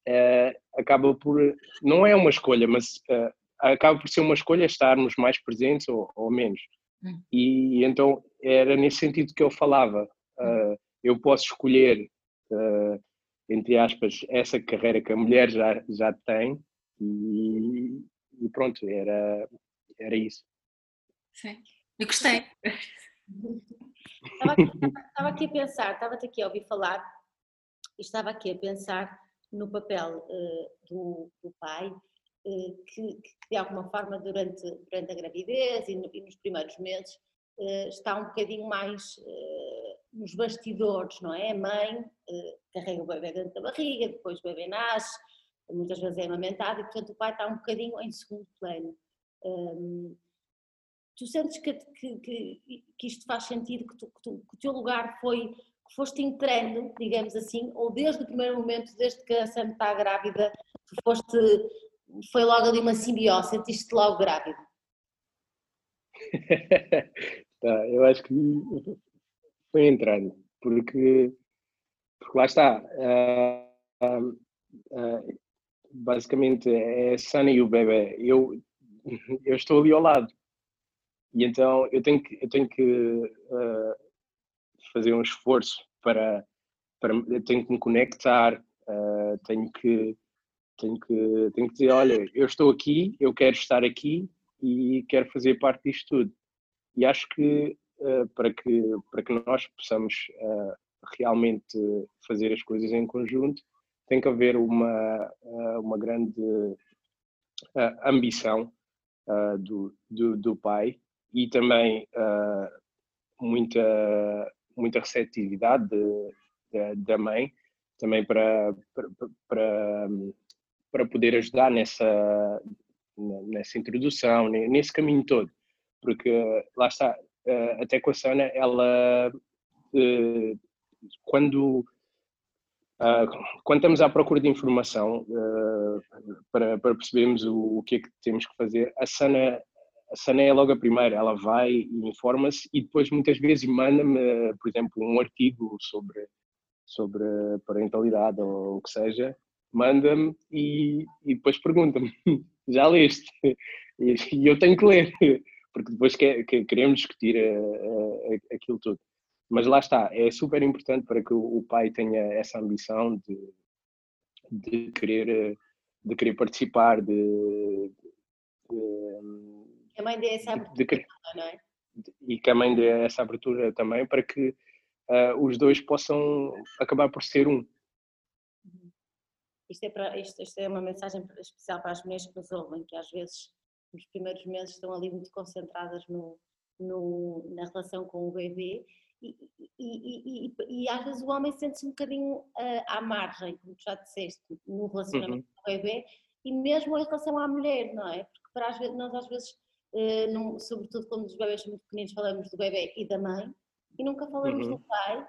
uh, acaba por. Não é uma escolha, mas uh, acaba por ser uma escolha estarmos mais presentes ou, ou menos. Hum. E então era nesse sentido que eu falava. Uh, eu posso escolher, entre aspas, essa carreira que a mulher já, já tem e, e pronto, era, era isso. Sim, eu gostei. Estava aqui, estava aqui a pensar, estava-te aqui a ouvir falar e estava aqui a pensar no papel uh, do, do, pai, uh, que, que, de alguma forma durante, durante a gravidez e, no, e nos primeiros meses uh, está um bocadinho mais nos bastidores, não é? A mãe carrega o bebê dentro da barriga, depois o bebê nasce, muitas vezes é amamentado e portanto o pai está um bocadinho em segundo plano. Tu sentes que, que, que, que, isto faz sentido, que, tu, tu, que o teu lugar foi que foste entrando, digamos assim, ou desde o primeiro momento, desde que a Sam está grávida, tu foste, foi logo ali uma simbiose, sentiste logo grávida? tá, eu acho que foi entrando, porque, porque lá está, uh, uh, basicamente é a Sana e o bebê, eu, eu estou ali ao lado, e então eu tenho que, eu tenho que fazer um esforço para, para tenho que me conectar, uh, tenho que tenho que tenho que dizer, olha, eu estou aqui, eu quero estar aqui e quero fazer parte disto tudo. E acho que uh, para que para que nós possamos uh, realmente fazer as coisas em conjunto, tem que haver uma uma grande ambição do, do, do pai e também muita muita receptividade da mãe também para, para, para, poder ajudar nessa, nessa introdução, nesse caminho todo. Porque lá está, eh, até com a Sana, ela quando Uh, quando estamos à procura de informação uh, para, para percebermos o, que é que temos que fazer, a Sana a Sana é logo a primeira, ela vai e informa-se e depois muitas vezes manda-me, por exemplo, um artigo sobre, sobre parentalidade ou o que seja, manda-me e, e depois pergunta-me, já leste? E, eu tenho que ler, porque depois que, que queremos discutir a, a, aquilo tudo. Mas lá está, é super importante para que o, pai tenha essa ambição de, de, querer, de querer participar, de, de a mãe dê essa abertura, de, não é? E que a mãe dê essa abertura também para que uh, os dois possam acabar por ser um. Uhum. Isto é, para, isto, isto é uma mensagem especial para as mulheres que nos ouvem, que às vezes nos primeiros meses estão ali muito concentradas no, no, na relação com o bebê e, e, e, e, às vezes o homem sente-se um bocadinho uh, à margem, como tu já disseste, no relacionamento uhum. com o bebê e mesmo em relação à mulher, não é? Porque para às vezes, nós às vezes uh, num, sobretudo quando os bebés são muito pequeninos, falamos do bebê e da mãe, e nunca falamos uhum. do pai,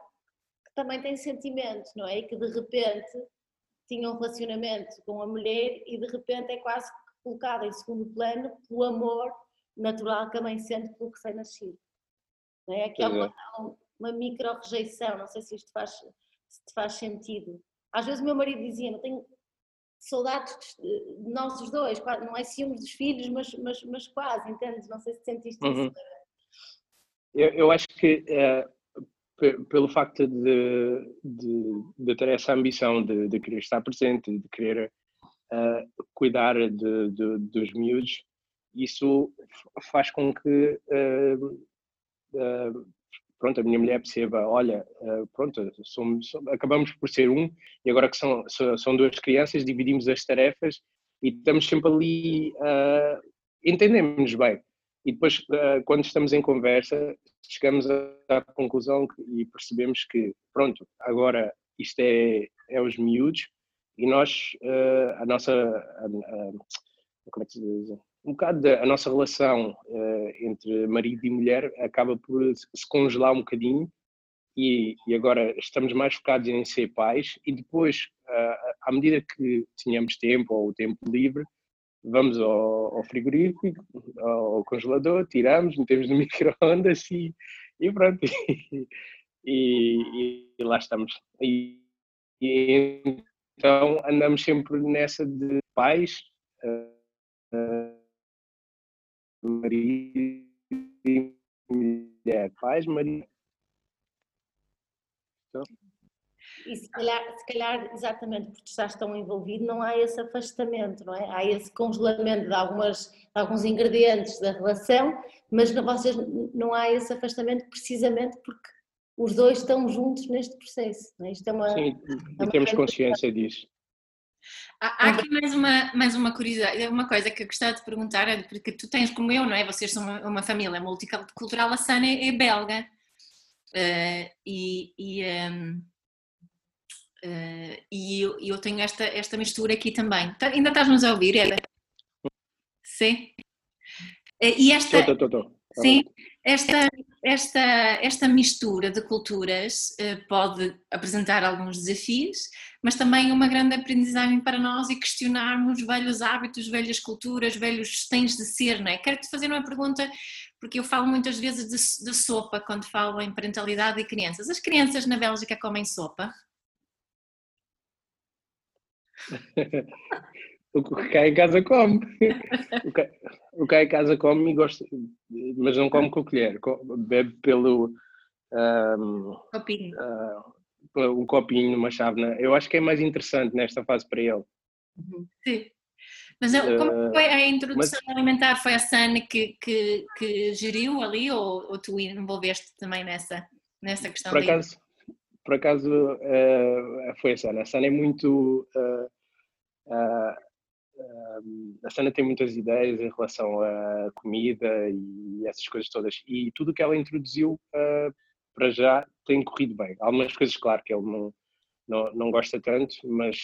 que também tem sentimentos, não é? E que de repente tinha um relacionamento com a mulher e de repente é quase colocado em segundo plano pelo amor natural que a mãe sente pelo recém-nascido. Não é? Aqui há uma, uma micro-rejeição, não sei se isto faz, se te faz sentido. Às vezes o meu marido dizia, não tenho saudades de nós os dois, não é ciúmes dos filhos, mas, mas, mas quase, entendes? Não sei se sentiste uhum. isso. Eu, eu acho que é, pelo facto de, de, de, ter essa ambição de, de querer estar presente, de querer uh, cuidar de, dos miúdos, isso faz com que uh, uh, pronto, a minha mulher perceba, olha, uh, pronto, somos, acabamos por ser um e agora que são, são duas crianças, dividimos as tarefas e estamos sempre ali, uh, entendemos-nos bem. E depois, uh, quando estamos em conversa, chegamos à conclusão que, e percebemos que, pronto, agora isto é, é os miúdos e nós, a nossa, a, a, como é que se diz? Um bocado da, a nossa relação uh, entre marido e mulher acaba por se congelar um bocadinho e, e, agora estamos mais focados em ser pais e depois, uh, à medida que tínhamos tempo ou o tempo livre, vamos ao, ao frigorífico, ao congelador, tiramos, metemos no micro-ondas e, e pronto. e, e lá estamos. E, e, então andamos sempre nessa de pais, marido e mulher, pais, marido. Então. E se calhar, se calhar, exatamente porque estás tão envolvido, não há esse afastamento, não é? Há esse congelamento de, algumas, de alguns ingredientes da relação, mas não, vocês, não há esse afastamento precisamente porque os dois estão juntos neste processo. É? Isto é uma, Sim, é uma temos consciência disso. Há, aqui mais uma, mais uma curiosidade, uma coisa que eu gostava de perguntar, é porque tu tens como eu, não é? Vocês são uma, uma família multicultural, a Sana é, é belga. Uh, e, e, um, uh, e eu, eu, tenho esta, esta mistura aqui também. Tá, ainda estás-nos a ouvir, Eda? Sim? Uh, e esta. Tô, tô, tô, Sim, esta, esta, esta mistura de culturas pode apresentar alguns desafios, mas também uma grande aprendizagem para nós e questionarmos velhos hábitos, velhas culturas, velhos tens de ser, não é? Quero-te fazer uma pergunta, porque eu falo muitas vezes de, de sopa quando falo em parentalidade e crianças. As crianças na Bélgica comem sopa? o que cai em casa come. o que cai em casa come e gosta, mas não come com a colher, bebe pelo. Um, copinho. Uh, um copinho numa chávena. Eu acho que é mais interessante nesta fase para ele. Uhum. Sim. Mas como foi a introdução mas, alimentar? Foi a Sana que, que, que geriu ali ou, ou tu envolveste também nessa, nessa questão? Por acaso, por acaso uh, foi a Sana. A Sana é muito. Uh, uh, a Sana tem muitas ideias em relação à comida e essas coisas todas. E tudo o que ela introduziu para já tem corrido bem. Há algumas coisas, claro, que ele não, não, não gosta tanto, mas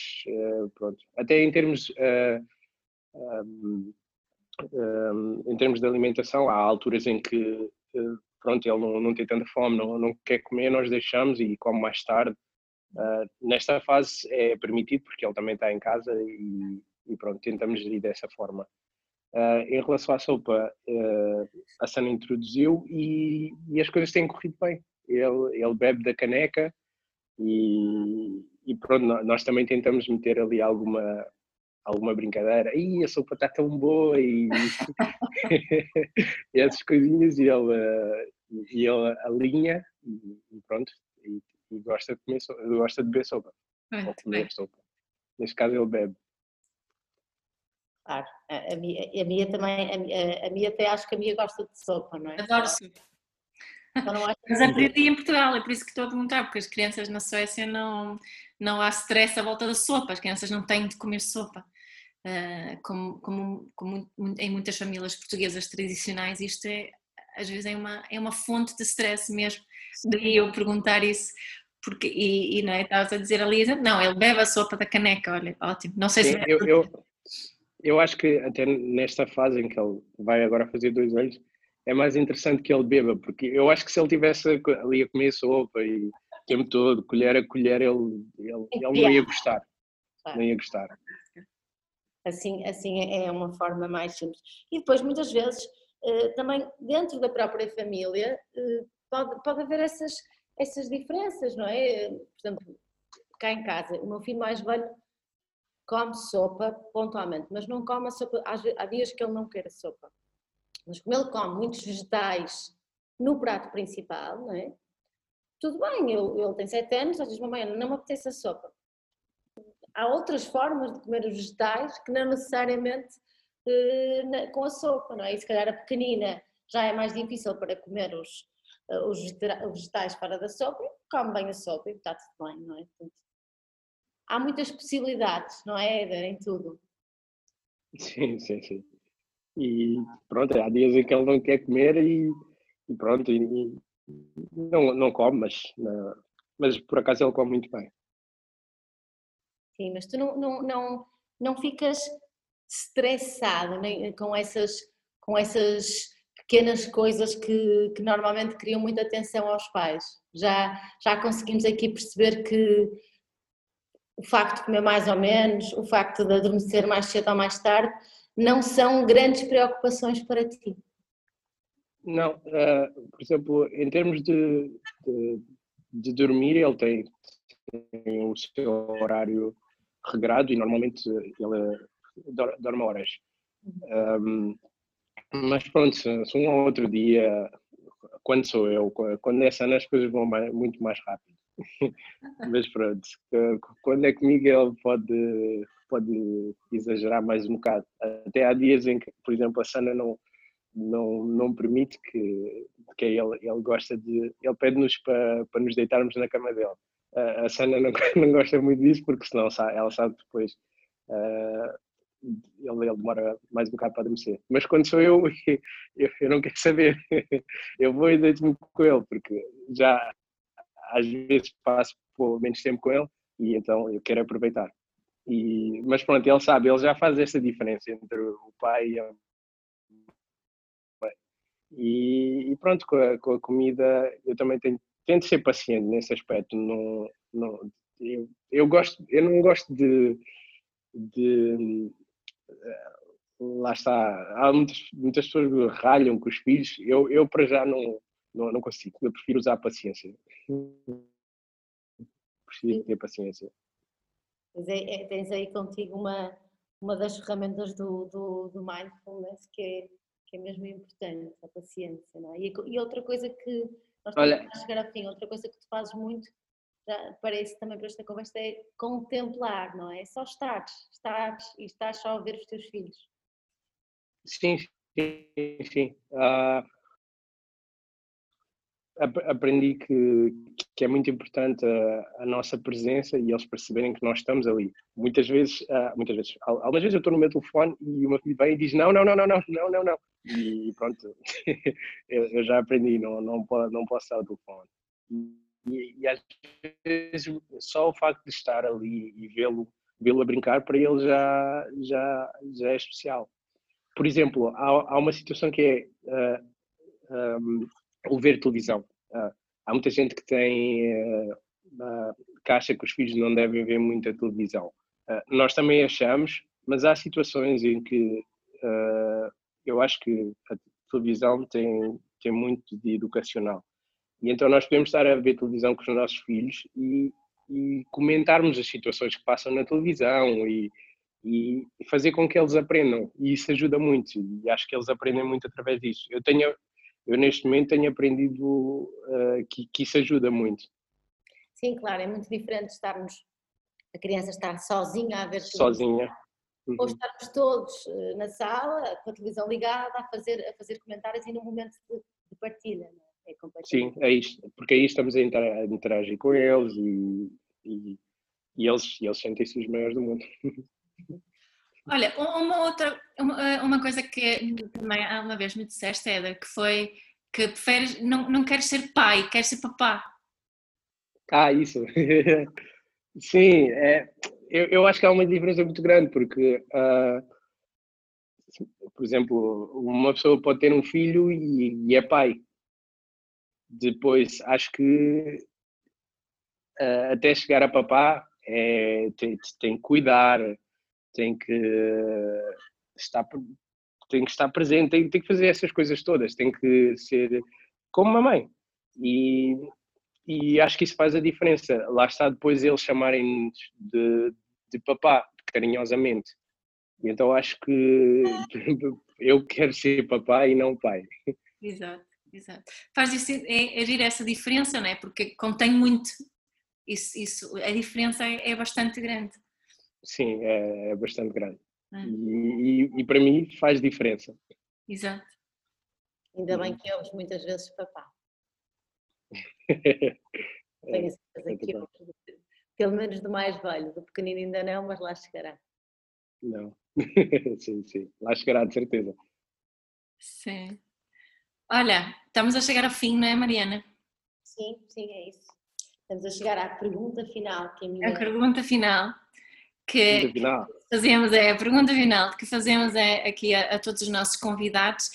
pronto. Até em termos. Um, um, em termos de alimentação, há alturas em que pronto, ele não, não tem tanta fome, não, não quer comer, nós deixamos e come mais tarde. Uh, nesta fase é permitido porque ele também está em casa e, e pronto, tentamos gerir dessa forma. Uh, em relação à sopa, uh, a Sana introduziu e, e, as coisas têm corrido bem. Ele, ele bebe da caneca e, e pronto, nós também tentamos meter ali alguma, alguma brincadeira, e a sopa está tão boa e, e essas coisinhas e ele, e ele alinha e, pronto, e, e, gosta, de comer sopa, gosta de beber sopa. ou comer bem. sopa. Neste caso ele bebe. Claro, a, a, minha, a minha também, a, a minha até acho que a minha gosta de sopa, não é? Adoro sopa. Então Mas aprendi em Portugal, é por isso que estou a perguntar, porque as crianças na Suécia não, não há stress à volta da sopa, as crianças não têm de comer sopa. Uh, como, como, como, em muitas famílias portuguesas tradicionais, isto é, às vezes é uma, é uma fonte de stress mesmo. Daí eu perguntar isso, porque, e, e não é? Estavas a dizer ali, não, ele bebe a sopa da caneca, olha, ótimo. Não sei Sim, se. Eu, eu, eu acho que até nesta fase em que ele vai agora fazer dois anos, é mais interessante que ele beba, porque eu acho que se ele tivesse ali a comer sopa e o tempo todo, colher a colher, ele, ele, ele não ia gostar. Não ia gostar. Assim, assim é, é uma forma mais simples. E depois, muitas vezes, eh, também dentro da própria família, eh, pode, pode haver essas, essas diferenças, não é? Por exemplo, cá em casa, o meu filho mais velho come sopa pontualmente, mas não come a sopa, há dias que ele não quer a sopa. Mas como ele come muitos vegetais no prato principal, não é? Tudo bem, ele, tem sete anos, às vezes, mamãe, não me apetece a sopa há outras formas de comer os vegetais que não necessariamente uh, na, com a sopa, não é? E se calhar a pequenina já é mais difícil para comer os, uh, os vegetais fora da sopa, come bem a sopa e está tudo bem, não é? Há muitas possibilidades, não é, Éder, em tudo. Sim, sim, sim. E pronto, há dias em que ele não quer comer e, e pronto, e, não, não come, mas, não, mas por acaso ele come muito bem. Sim, mas tu não, não, não, não ficas estressado né, com, essas, com essas pequenas coisas que, que normalmente criam muita atenção aos pais. Já, já conseguimos aqui perceber que o facto de comer mais ou menos, o facto de adormecer mais cedo ou mais tarde, não são grandes preocupações para ti. Não, uh, por exemplo, em termos de, de, de dormir, ele tem, tem, o seu horário regrado e normalmente ele dorme horas. Um, mas pronto, se um ou outro dia, quando sou eu, quando é Sana, as coisas vão mais, muito mais rápido. mas pronto, quando é comigo ele pode, pode exagerar mais um bocado. Até há dias em que, por exemplo, a Sana não, não, não permite que, que ele, ele gosta de. Ele pede-nos para, para nos deitarmos na cama dele. A Sana não, não gosta muito disso porque senão ela sabe depois. Uh, ele, ele, demora mais um bocado para adormecer. Mas quando sou eu, eu, eu não quero saber. Eu vou e deito-me com ele, porque já às vezes passo menos tempo com ele e então eu quero aproveitar. E, mas pronto, ele sabe, ele já faz essa diferença entre o pai e a e, e pronto, com a, com a, comida eu também tenho, tento ser paciente nesse aspecto. Não, não, eu, eu, gosto, eu não gosto de, de eh, lá está, há muitas, muitas pessoas que ralham com os filhos, eu, eu para já não, não, não consigo, eu prefiro usar a paciência. Preciso ter paciência. É, é, tens aí contigo uma, uma das ferramentas do, do, do mindfulness que é que é mesmo importante, a paciência, não é? E, e outra coisa que nós Olha, a chegar ao fim, outra coisa que tu fazes muito, já parece também para esta conversa, é contemplar, não é? Só estares, estares e estás só a ver os teus filhos. Sim, sim, sim. Uh, aprendi que, que é muito importante a, a, nossa presença e eles perceberem que nós estamos ali. Muitas vezes, uh, muitas vezes, algumas vezes eu estou no meu telefone e uma filha vem e diz não, não, não, não, não, não, não, não. E pronto, eu, eu, já aprendi, não, não, não posso estar o telefone. E, e, às vezes só o facto de estar ali e vê-lo vê-lo a brincar para ele já, já, já é especial. Por exemplo, há, há uma situação que é uh, ah, um, o ver televisão. Uh, há muita gente que tem uh, que acha que os filhos não devem ver muita televisão. nós também achamos, mas há situações em que eu acho que a televisão tem, tem muito de educacional. E então nós podemos estar a ver televisão com os nossos filhos e, e comentarmos as situações que passam na televisão e, e fazer com que eles aprendam. E isso ajuda muito e acho que eles aprendem muito através disso. Eu tenho, eu neste momento tenho aprendido uh, que, que isso ajuda muito. Sim, claro, é muito diferente estarmos, a criança estar sozinha a ver Sozinha uhum. ou estarmos todos eh, na sala, com a televisão ligada, a fazer, a fazer comentários e num momento de, de partilha. É? É Sim, é isto, porque aí estamos a interagir com eles e, e, e eles, e eles sentem-se os maiores do mundo. Olha, uma outra, uma, eh, uma coisa que também há uma vez me disseste, Eda, que foi que preferes, não, não queres ser pai, queres ser papá. Ah, isso. Sim, é, eu, eu acho que há uma diferença muito grande, porque, uh, por exemplo, uma pessoa pode ter um filho e, e é pai. Depois, acho que uh, até chegar a papá, é, tem, tem que cuidar, tem que estar tem que estar presente, tem, tem que fazer essas coisas todas, tem que ser como uma mãe. E, e acho que isso faz a diferença. Lá está depois eles chamarem de, de papá, carinhosamente. Então acho que eu quero ser papá e não pai. Exato, exato. Faz isso, é, é essa diferença, não é? Porque contém muito. Isso, isso, a diferença é, é bastante grande. Sim, é, é bastante grande. É. E, e, e, para mim faz diferença. Exato. Ainda bem que ouves muitas vezes papá. Tenho certeza que ouves, pelo menos do mais velho, do pequenino ainda não, mas lá chegará. Não, sim, sim, lá chegará de certeza. Sim. Olha, estamos a chegar ao fim, não é, Mariana? Sim, sim, é isso. Estamos a chegar à pergunta final. Que é a, minha... a pergunta final que fazemos é a pergunta final que fazemos é aqui a, a todos os nossos convidados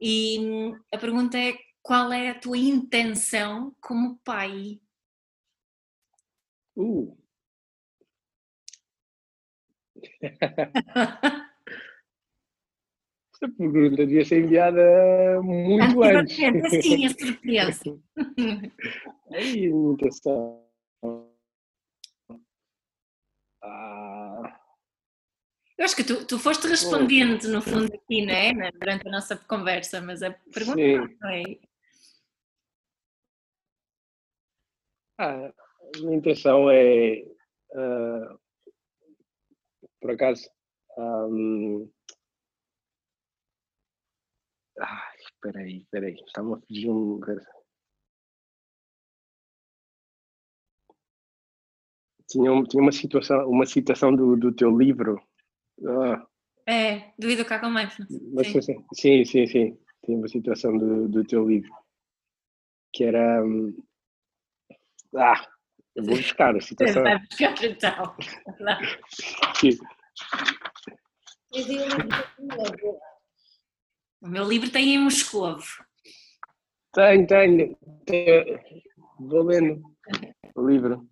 e hum, a pergunta é qual é a tua intenção como pai? Uh. A pergunta devia ser enviada muito antes. Sim, a surpresa. Aí. Ah, Eu acho que tu, tu foste respondendo, no fundo, aqui, não é? Durante a nossa conversa, mas a pergunta Sim. é. ah, a minha intenção é, ah, por acaso, ahm, ai, espera aí, espera aí, estava a fugir um... Tinha, um- tinha uma situação, uma citação do, do teu livro. Ah, É, do educar com mindfulness. Mas, Sim. sim, sim, sim. Tem uma situação do, do teu livro que era. hum, Ah, eu vou buscar a citação. Vai buscar então. Sim. O meu livro tem um escovo. Tenho, tenho, tenho. Vou lendo o livro.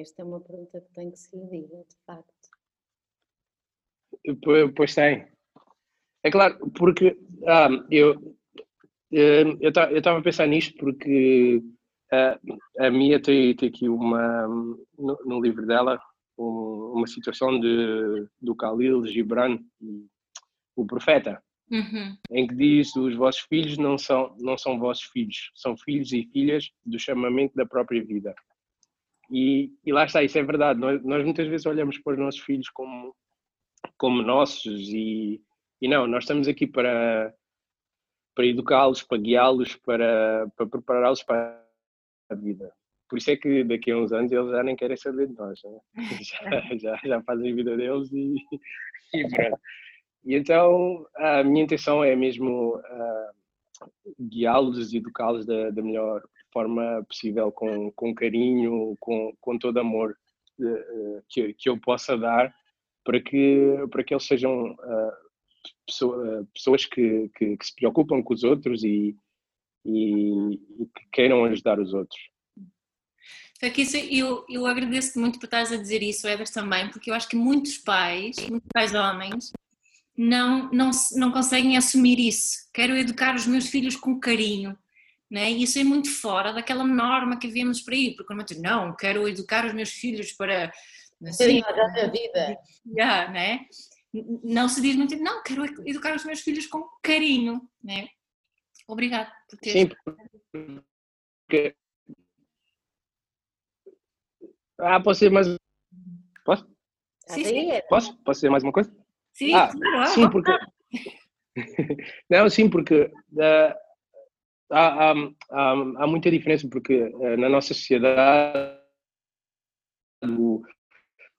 Esta é uma pergunta que tem que se lhe diga, de facto. Pois, pois tem. É claro, porque ah, eu eh, eu estava a pensar nisto porque ah, a Mia tem, tem aqui uma no, no livro dela um- uma situação de do Khalil Gibran, o profeta, Uhum. em que diz os vossos filhos não são não são vossos filhos, são filhos e filhas do chamamento da própria vida. E, e lá está, isso é verdade. Nós, nós muitas vezes olhamos para os nossos filhos como como nossos e, e não, nós estamos aqui para, para educá-los, para guiá-los, para, para prepará-los para a vida. Por isso é que daqui a uns anos eles já nem querem saber de nós, né? já, já, já fazem a vida deles e, e pronto. E então a minha intenção é mesmo ah, guiá-los e educá-los da, da melhor forma possível, com, com carinho, com, com todo amor eh, que, que eu possa dar para que, para que eles sejam pessoa- pessoas que, que, que se preocupam com os outros e, e, e que queiram ajudar os outros. Isso, eu, eu agradeço-te muito por estares a dizer isso, Edas, também, porque eu acho que muitos pais, muitos pais homens, não, não, não conseguem assumir isso. Quero educar os meus filhos com carinho. Né? E isso é muito fora daquela norma que vemos por aí, porque normalmente, não, quero educar os meus filhos para. Não sei, Sim, já da vida. já, né? Não se diz muito, não, quero educar os meus filhos com carinho. Né? Obrigado por ter. Sim, porque... Ah, posso ser mais... Posso? Sim, é. Posso? Posso dizer mais uma coisa? Sim, Ah, claro, Sim, porque... Não, sim, porque ah, há, há, há, há muita diferença, porque ah, na nossa sociedade o,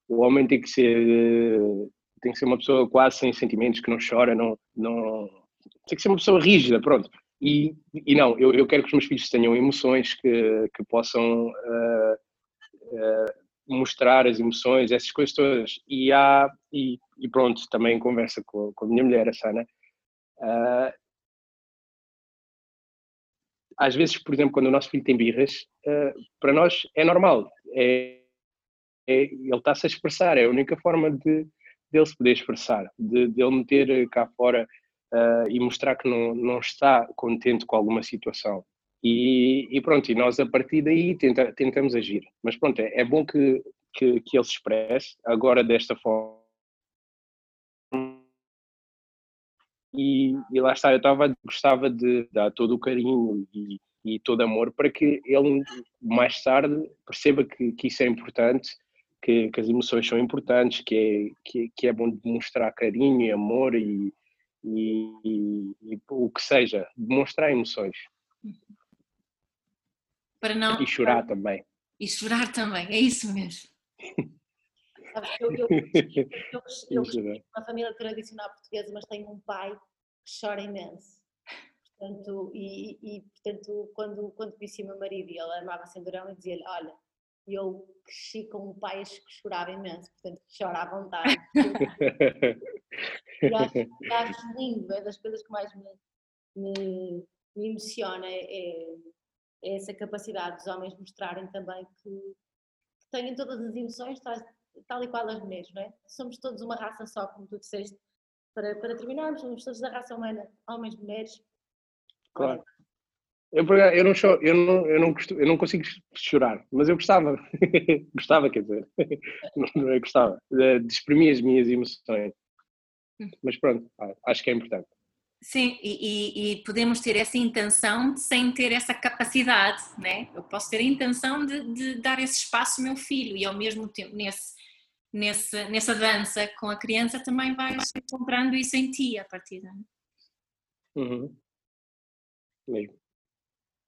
o homem tem que ser eh, tem que ser uma pessoa quase sem sentimentos, que não chora, não, não tem que ser uma pessoa rígida, pronto. E, e não, eu, eu quero que os meus filhos tenham emoções que, que possam ah, ah, mostrar as emoções, essas coisas todas. E há, e, e pronto, também conversa com, com a minha mulher, a Sana, ah, às vezes, por exemplo, quando o nosso filho tem birras, ah, para nós é normal. É, é- ele está-se a expressar, é a única forma de dele se poder expressar, de, de ele meter cá fora ah, e mostrar que não, não está contente com alguma situação. E, e pronto, e nós a partir daí tenta- tentamos agir. Mas pronto, é, é bom que, que, que ele se expresse agora desta forma. E, e lá está, eu estava, gostava de dar todo o carinho e, e todo amor para que ele mais tarde perceba que, que isso é importante, que, que as emoções são importantes, que é, que, que é bom demonstrar carinho e amor e, e, e- e o que seja, demonstrar emoções Para não. e chorar também. E chorar também, é isso mesmo. Sabes que eu, eu, eu, cresci- eu E cresci chorar. numa família tradicional portuguesa, mas tenho um pai que chora imenso. Portanto, e, e, portanto, quando, quando conheci o meu marido e ele amava sem durão, eu dizia-lhe: Olha, eu cresci com um pai que chorava imenso, portanto, chora à vontade. E acho, e acho lindo, é das coisas que mais me, me, me emociona. É, é essa capacidade dos homens mostrarem também que, que têm todas as emoções, tal, e qual as mulheres, não é? Somos todos uma raça só, como tu disseste. Para, para terminarmos, somos todos da raça humana, homens, mulheres. Claro. Eu, eu, não choro, eu, não, eu, não eu não consigo chorar, mas eu gostava. gostava, quer dizer. não, é gostava. De, de exprimir as minhas emoções. Hum. Mas pronto, acho que é importante. Sim, e, e, podemos ter essa intenção sem ter essa capacidade, né? Eu posso ter a intenção de, de, dar esse espaço ao meu filho e ao mesmo tempo nesse, nesse, nessa dança com a criança também vai encontrando isso em ti a partir daí. Uhum. Mesmo.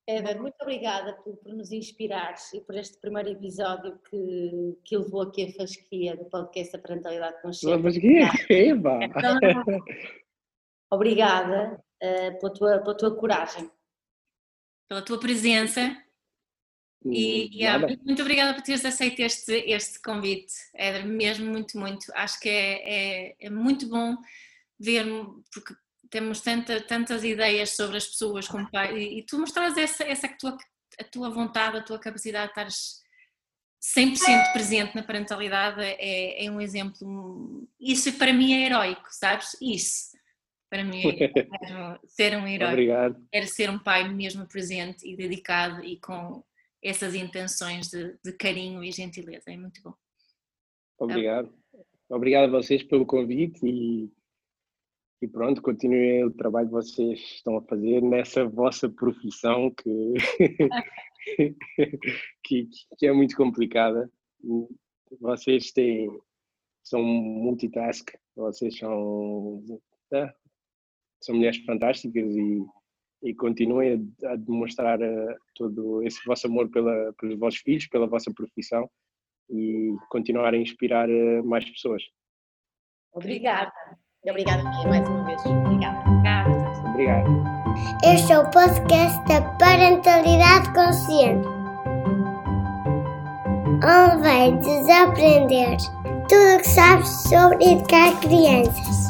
Éder, muito obrigada por, por, nos inspirares e por este primeiro episódio que, que levou aqui a fasquia do podcast da Parentalidade Consciente. A fasquia? Eba! Obrigada uh, pela, tua, pela tua coragem. Pela tua presença. E, e muito obrigada por teres aceito este, este convite, Éder, mesmo muito, muito. Acho que é, é, é muito bom ver, porque temos tanta, tantas ideias sobre as pessoas como pai, e, e tu mostras essa, essa tua, a tua vontade, a tua capacidade de estares 100% presente na parentalidade é, é um exemplo, isso para mim é heróico, sabes? Isso para mim, ser um herói Obrigado. era ser um pai mesmo presente e dedicado e com essas intenções de, de carinho e gentileza. É muito bom. Obrigado. Obrigado a vocês pelo convite e, e pronto, continuem o trabalho que vocês estão a fazer nessa vossa profissão que, que, que, é muito complicada. Vocês têm, são multitask, vocês são são mulheres fantásticas e, e continuem a, a demonstrar uh, todo esse vosso amor pela, pelos vossos filhos, pela vossa profissão e continuar a inspirar uh, mais pessoas. Obrigada. Obrigada mais uma vez. Obrigada. Obrigada. Obrigado. Este é o podcast da Parentalidade Consciente. Onde vai desaprender tudo o que sabes sobre educar crianças.